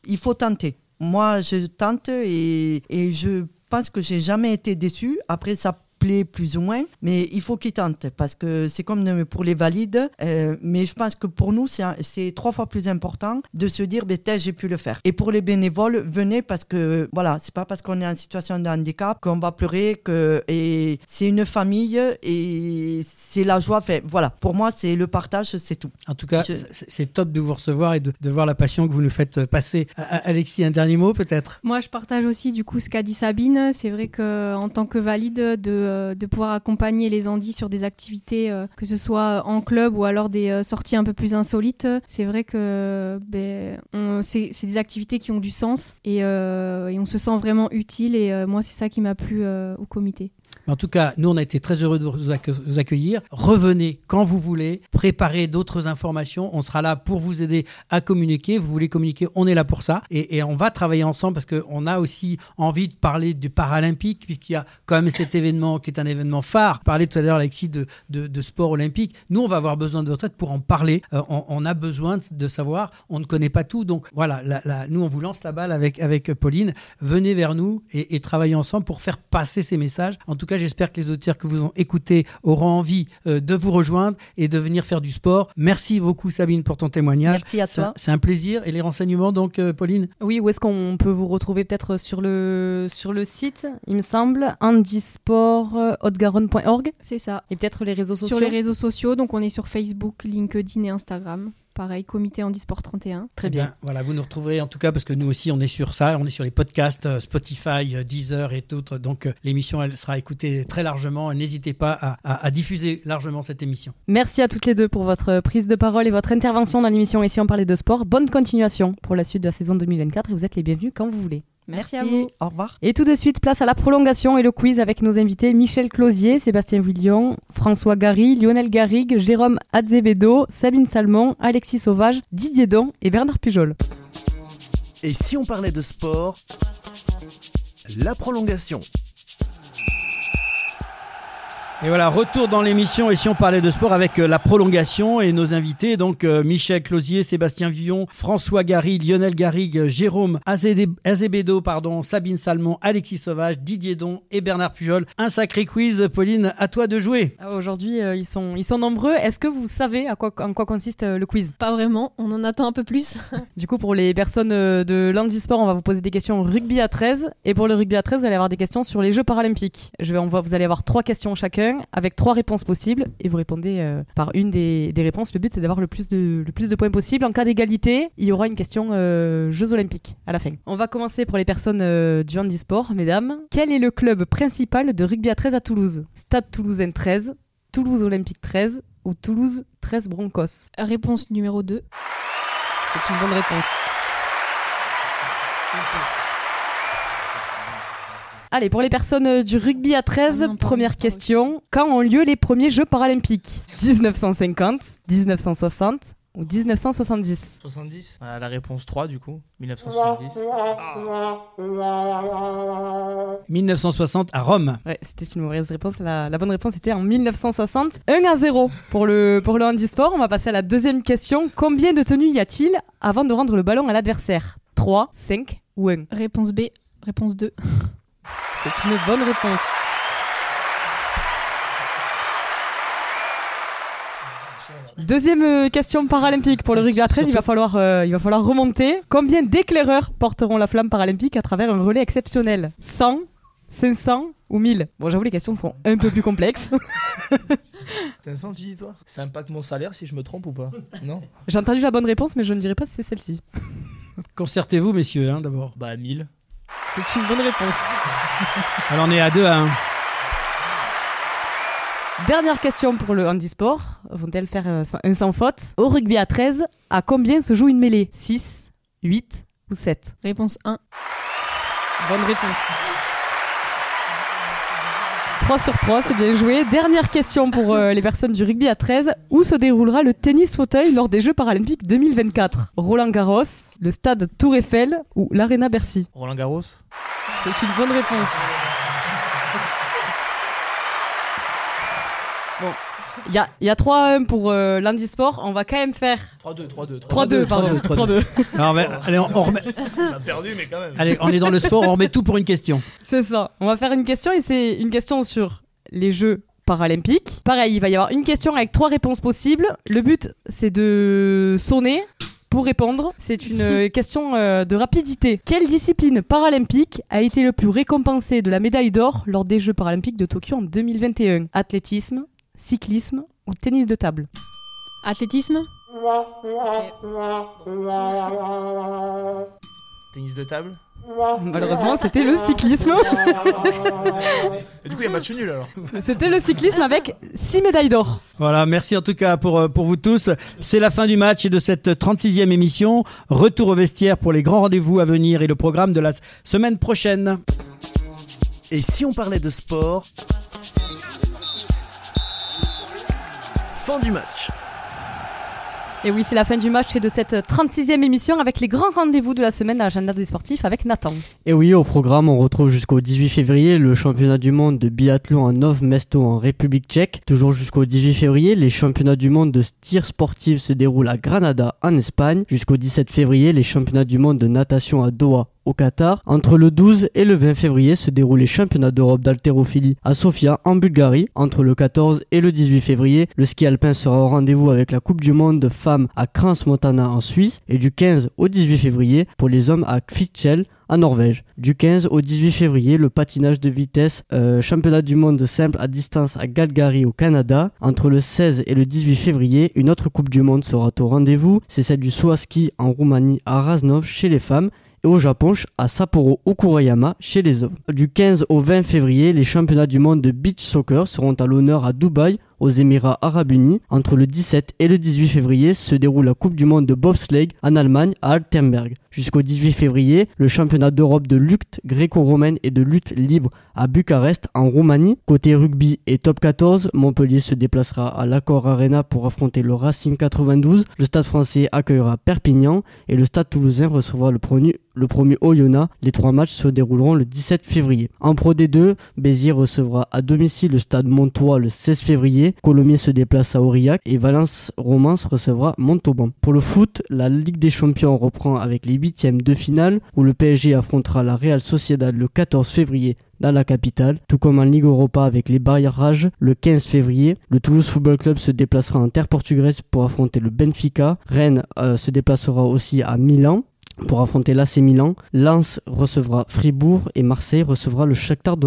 il, faut tenter. Moi, je tente et, et je pense que j'ai jamais été déçu. Après, ça plaît plus ou moins, mais il faut qu'ils tentent parce que c'est comme pour les valides. Euh, mais je pense que pour nous, c'est trois fois plus important de se dire, ben, j'ai pu le faire. Et pour les bénévoles, venez parce que voilà, c'est pas parce qu'on est en situation de handicap qu'on va pleurer que et c'est une famille et c'est la joie. Fait, voilà, pour moi, c'est le partage, c'est tout. En tout cas, c'est top de vous recevoir et de, voir la passion que vous nous faites passer. Alexis, un dernier mot peut-être? Moi, je partage aussi du coup ce qu'a dit Sabine. C'est vrai que en tant que valide, de, euh, de pouvoir accompagner les Andis sur des activités, euh, que ce soit en club ou alors des euh, sorties un peu plus insolites, c'est vrai que ben, c'est des activités qui ont du sens et, et, on se sent vraiment utile. Et moi, c'est ça qui m'a plu au comité. En tout cas, nous, on a été très heureux de vous accueillir. Revenez quand vous voulez, préparez d'autres informations. On sera là pour vous aider à communiquer. Vous voulez communiquer, on est là pour ça. Et, on va travailler ensemble parce qu'on a aussi envie de parler du paralympique, puisqu'il y a quand même cet événement qui est un événement phare. Parler tout à l'heure, Alexis, de, sport olympique. Nous, on va avoir besoin de votre aide pour en parler. Euh, on, a besoin de savoir. On ne connaît pas tout. Donc voilà, nous, on vous lance la balle avec, avec Pauline. Venez vers nous et, et travaillez ensemble pour faire passer ces messages. En tout cas, j'espère que les auditeurs que vous ont écoutés auront envie euh, de vous rejoindre et de venir faire du sport. Merci beaucoup Sabine pour ton témoignage. Merci à toi. C'est un plaisir. Et les renseignements donc euh, Pauline? Oui, où est-ce qu'on peut vous retrouver peut-être sur le, sur le site, il me semble, handisport-haute-garonne.org C'est ça. Et peut-être les réseaux sociaux Sur les réseaux sociaux, donc on est sur Facebook, LinkedIn et Instagram pareil, comité Handisport 31. Très bien. Voilà, vous nous retrouverez en tout cas parce que nous aussi on est sur ça, on est sur les podcasts euh, Spotify, euh, Deezer et d'autres. Donc euh, l'émission elle sera écoutée très largement. N'hésitez pas à, diffuser largement cette émission. Merci à toutes les deux pour votre prise de parole et votre intervention dans l'émission Ici on parlait de sport. Bonne continuation pour la suite de la saison 2024 et vous êtes les bienvenus quand vous voulez. Merci, à vous. Au revoir. Et tout de suite, place à la prolongation et le quiz avec nos invités Michel Closier, Sébastien Villion, François Gary, Lionel Garrigue, Jérôme Azevedo, Sabine Salmon, Alexis Sauvage, Didier Don et Bernard Pujol. Et si on parlait de sport? La prolongation. Et voilà, retour dans l'émission. Et si on parlait de sport avec euh, la prolongation et nos invités, donc euh, Michel Closier, Sébastien Villon, François Gary, Lionel Garrigue, Jérôme Azebedo, pardon, Sabine Salmon, Alexis Sauvage, Didier Don et Bernard Pujol. Un sacré quiz. Pauline, à toi de jouer. Ah, aujourd'hui, euh, ils, sont, ils sont nombreux. Est-ce que vous savez à quoi, en quoi consiste le quiz? Pas vraiment. On en attend un peu plus. (laughs) du coup, pour les personnes de l'handisport, on va vous poser des questions rugby à 13. Et pour le rugby à 13, vous allez avoir des questions sur les Jeux paralympiques. Je vais, on va, vous allez avoir trois questions chacun avec trois réponses possibles et vous répondez euh, par une des, réponses. Le but c'est d'avoir le plus de le plus de points possible. En cas d'égalité, il y aura une question euh, Jeux Olympiques à la fin. On va commencer pour les personnes euh, du handisport, mesdames. Quel est le club principal de rugby à 13 à Toulouse? Stade Toulousain 13, Toulouse Olympique 13 ou Toulouse 13 Broncos? Réponse numéro 2. C'est une bonne réponse. Allez, pour les personnes euh, du rugby à 13, ah première question. Quand ont lieu les premiers Jeux paralympiques? 1950, 1960 ou 1970 70 La réponse 3 du coup, 1970. 1960 à Rome. Ouais, c'était une mauvaise réponse. La, bonne réponse était en 1960. 1 à 0 pour le, pour le handisport. On va passer à la deuxième question. Combien de tenues y a-t-il avant de rendre le ballon à l'adversaire? 3, 5 ou 1 Réponse B, réponse 2. C'est une bonne réponse. Deuxième euh, question paralympique pour le rugby à 13, il va, falloir, euh, il va falloir remonter. Combien d'éclaireurs porteront la flamme paralympique à travers un relais exceptionnel? 100, 500 ou 1000 Bon, j'avoue, les questions sont un peu plus complexes. 500, tu dis toi? Ça impacte mon salaire si je me trompe ou pas? Non? J'ai entendu la bonne réponse, mais je ne dirais pas si c'est celle-ci. Concertez-vous, messieurs, hein, d'abord. Bah, 1000. C'est une bonne réponse. (laughs) Alors on est à 2 à 1. Dernière question pour le handisport. Vont-elles faire euh, un sans faute Au rugby à 13, à combien se joue une mêlée? 6, 8 ou 7 Réponse 1. Bonne réponse. 3 sur 3, c'est bien joué. Dernière question pour euh, les personnes du rugby à 13. Où se déroulera le tennis fauteuil lors des Jeux paralympiques 2024 Roland Garros, le stade Tour Eiffel ou l'Arena Bercy? Roland Garros C'est une bonne réponse. Bon, il y a, y a 3-1 pour euh, l'handisport. On va quand même faire. 3-2, 3-2. 3-2, pardon. 3-2. allez, on, remet. On a perdu, mais quand même. Allez, on est dans le sport, on remet tout pour une question. C'est ça. On va faire une question et c'est une question sur les Jeux paralympiques. Pareil, il va y avoir une question avec trois réponses possibles. Le but, c'est de sonner pour répondre. C'est une euh, (laughs) question euh, de rapidité. Quelle discipline paralympique a été le plus récompensée de la médaille d'or lors des Jeux paralympiques de Tokyo en 2021 Athlétisme, cyclisme ou tennis de table Athlétisme Tennis de table Malheureusement, c'était le cyclisme. (laughs) Et du coup, il y a match nul alors. C'était le cyclisme avec 6 médailles d'or. Voilà, merci en tout cas pour, euh, pour vous tous. C'est la fin du match et de cette 36e émission. Retour au vestiaire pour les grands rendez-vous à venir et le programme de la semaine prochaine. Et si on parlait de sport? Fin du match. Et oui, c'est la fin du match et de cette 36e émission avec les grands rendez-vous de la semaine à l'agenda des sportifs avec Nathan. Et oui, au programme, on retrouve jusqu'au 18 février le championnat du monde de biathlon à Nov Mesto en République tchèque. Toujours jusqu'au 18 février, les championnats du monde de tir sportif se déroulent à Granada en Espagne. Jusqu'au 17 février, les championnats du monde de natation à Doha au Qatar. Entre le 12 et le 20 février se déroulent les championnats d'Europe d'haltérophilie à Sofia en Bulgarie. Entre le 14 et le 18 février, le ski alpin sera au rendez-vous avec la Coupe du monde de femmes à Crans-Montana en Suisse et du 15 au 18 février pour les hommes à Kvitschel en Norvège. Du 15 au 18 février, le patinage de vitesse, euh, championnat du monde de simple à distance à Calgary au Canada. Entre le 16 et le 18 février, une autre Coupe du monde sera au rendez-vous. C'est celle du saut ski en Roumanie à Raznov chez les femmes et au Japon à Sapporo Okurayama chez les hommes. Du 15 au 20 février, les championnats du monde de beach soccer seront à l'honneur à Dubaï aux Émirats Arabes Unis. Entre le 17 et le 18 février se déroule la Coupe du Monde de bobsleigh en Allemagne à Altenberg. Jusqu'au 18 février, le championnat d'Europe de lutte gréco-romaine et de lutte libre à Bucarest en Roumanie. Côté rugby et top 14, Montpellier se déplacera à l'Accor Arena pour affronter le Racing 92. Le stade français accueillera Perpignan et le stade toulousain recevra le premier, le premier. Les trois matchs se dérouleront le 17 février. En Pro D2, Béziers recevra à domicile le stade Montois le 16 février. Colomiers se déplace à Aurillac et Valence Romance recevra Montauban. Pour le foot, la Ligue des Champions reprend avec les huitièmes de finale où le PSG affrontera la Real Sociedad le 14 février dans la capitale, tout comme en Ligue Europa avec les barrages le 15 février. Le Toulouse Football Club se déplacera en terre portugaise pour affronter le Benfica. Rennes euh, se déplacera aussi à Milan pour affronter l'AC Milan. Lens recevra Fribourg et Marseille recevra le Shakhtar.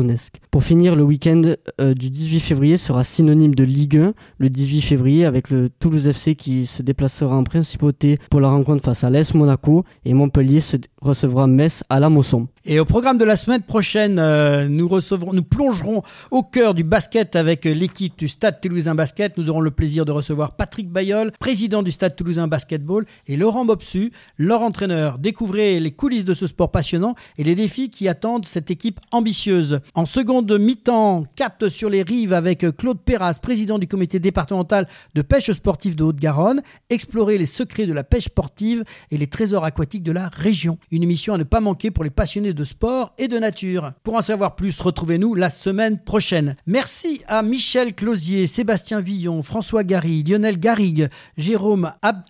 Pour finir, le week-end euh, du 18 février sera synonyme de Ligue 1. Le 18 février avec le Toulouse FC qui se déplacera en principauté pour la rencontre face à l'Est Monaco et Montpellier recevra Metz à la Mosson. Et au programme de la semaine prochaine, euh, nous recevrons, nous plongerons au cœur du basket avec l'équipe du Stade Toulousain Basket. Nous aurons le plaisir de recevoir Patrick Bayol, président du Stade Toulousain Basketball, et Laurent Bobsu, leur entraîneur. Découvrez les coulisses de ce sport passionnant et les défis qui attendent cette équipe ambitieuse. En seconde mi-temps, capte sur les rives avec Claude Perras, président du comité départemental de pêche sportive de Haute-Garonne. Explorer les secrets de la pêche sportive et les trésors aquatiques de la région. Une émission à ne pas manquer pour les passionnés de sport et de nature. Pour en savoir plus, retrouvez-nous la semaine prochaine. Merci à Michel Closier, Sébastien Villon, François Gary, Lionel Garrigue, Jérôme Ab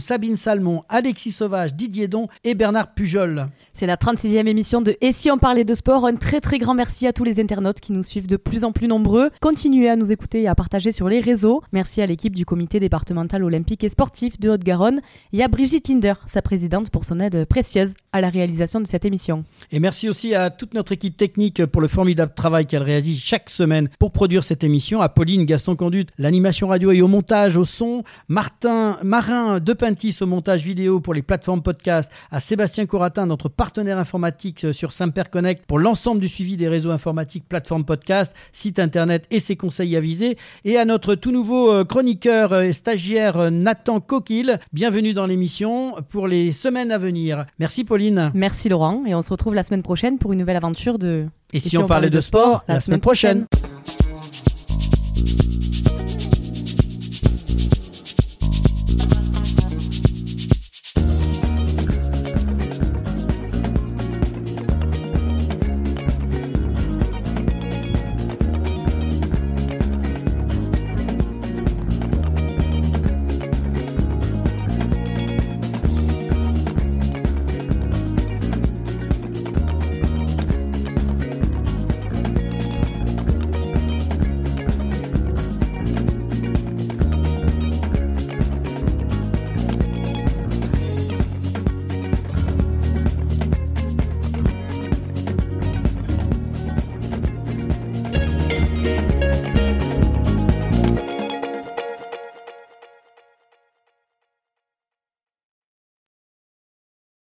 Sabine Salmon, Alexis Sauvage, Didier Don et Bernard Pujol. C'est la 36e émission de Et si on parlait de sport Un très très grand merci à tous les internautes qui nous suivent de plus en plus nombreux. Continuez à nous écouter et à partager sur les réseaux. Merci à l'équipe du comité départemental olympique et sportif de Haute-Garonne et à Brigitte Linder, sa présidente, pour son aide précieuse à la réalisation de cette émission. Et merci aussi à toute notre équipe technique pour le formidable travail qu'elle réalise chaque semaine pour produire cette émission. À Pauline Gaston Conduite, l'animation radio et au montage, au son. Martin Marin de Pintis au montage vidéo pour les plateformes podcast. À Sébastien Coratin, notre partenaire informatique sur Saint-Père Connect pour l'ensemble du suivi des réseaux informatiques, plateformes podcast, site internet et ses conseils avisés. Et à notre tout nouveau euh, chroniqueur et stagiaire euh, Nathan Coquille. Bienvenue dans l'émission pour les semaines à venir. Merci Pauline. Merci Laurent et on se retrouve la semaine prochaine pour une nouvelle aventure de Et si, on, parlait de sport, la, semaine prochaine.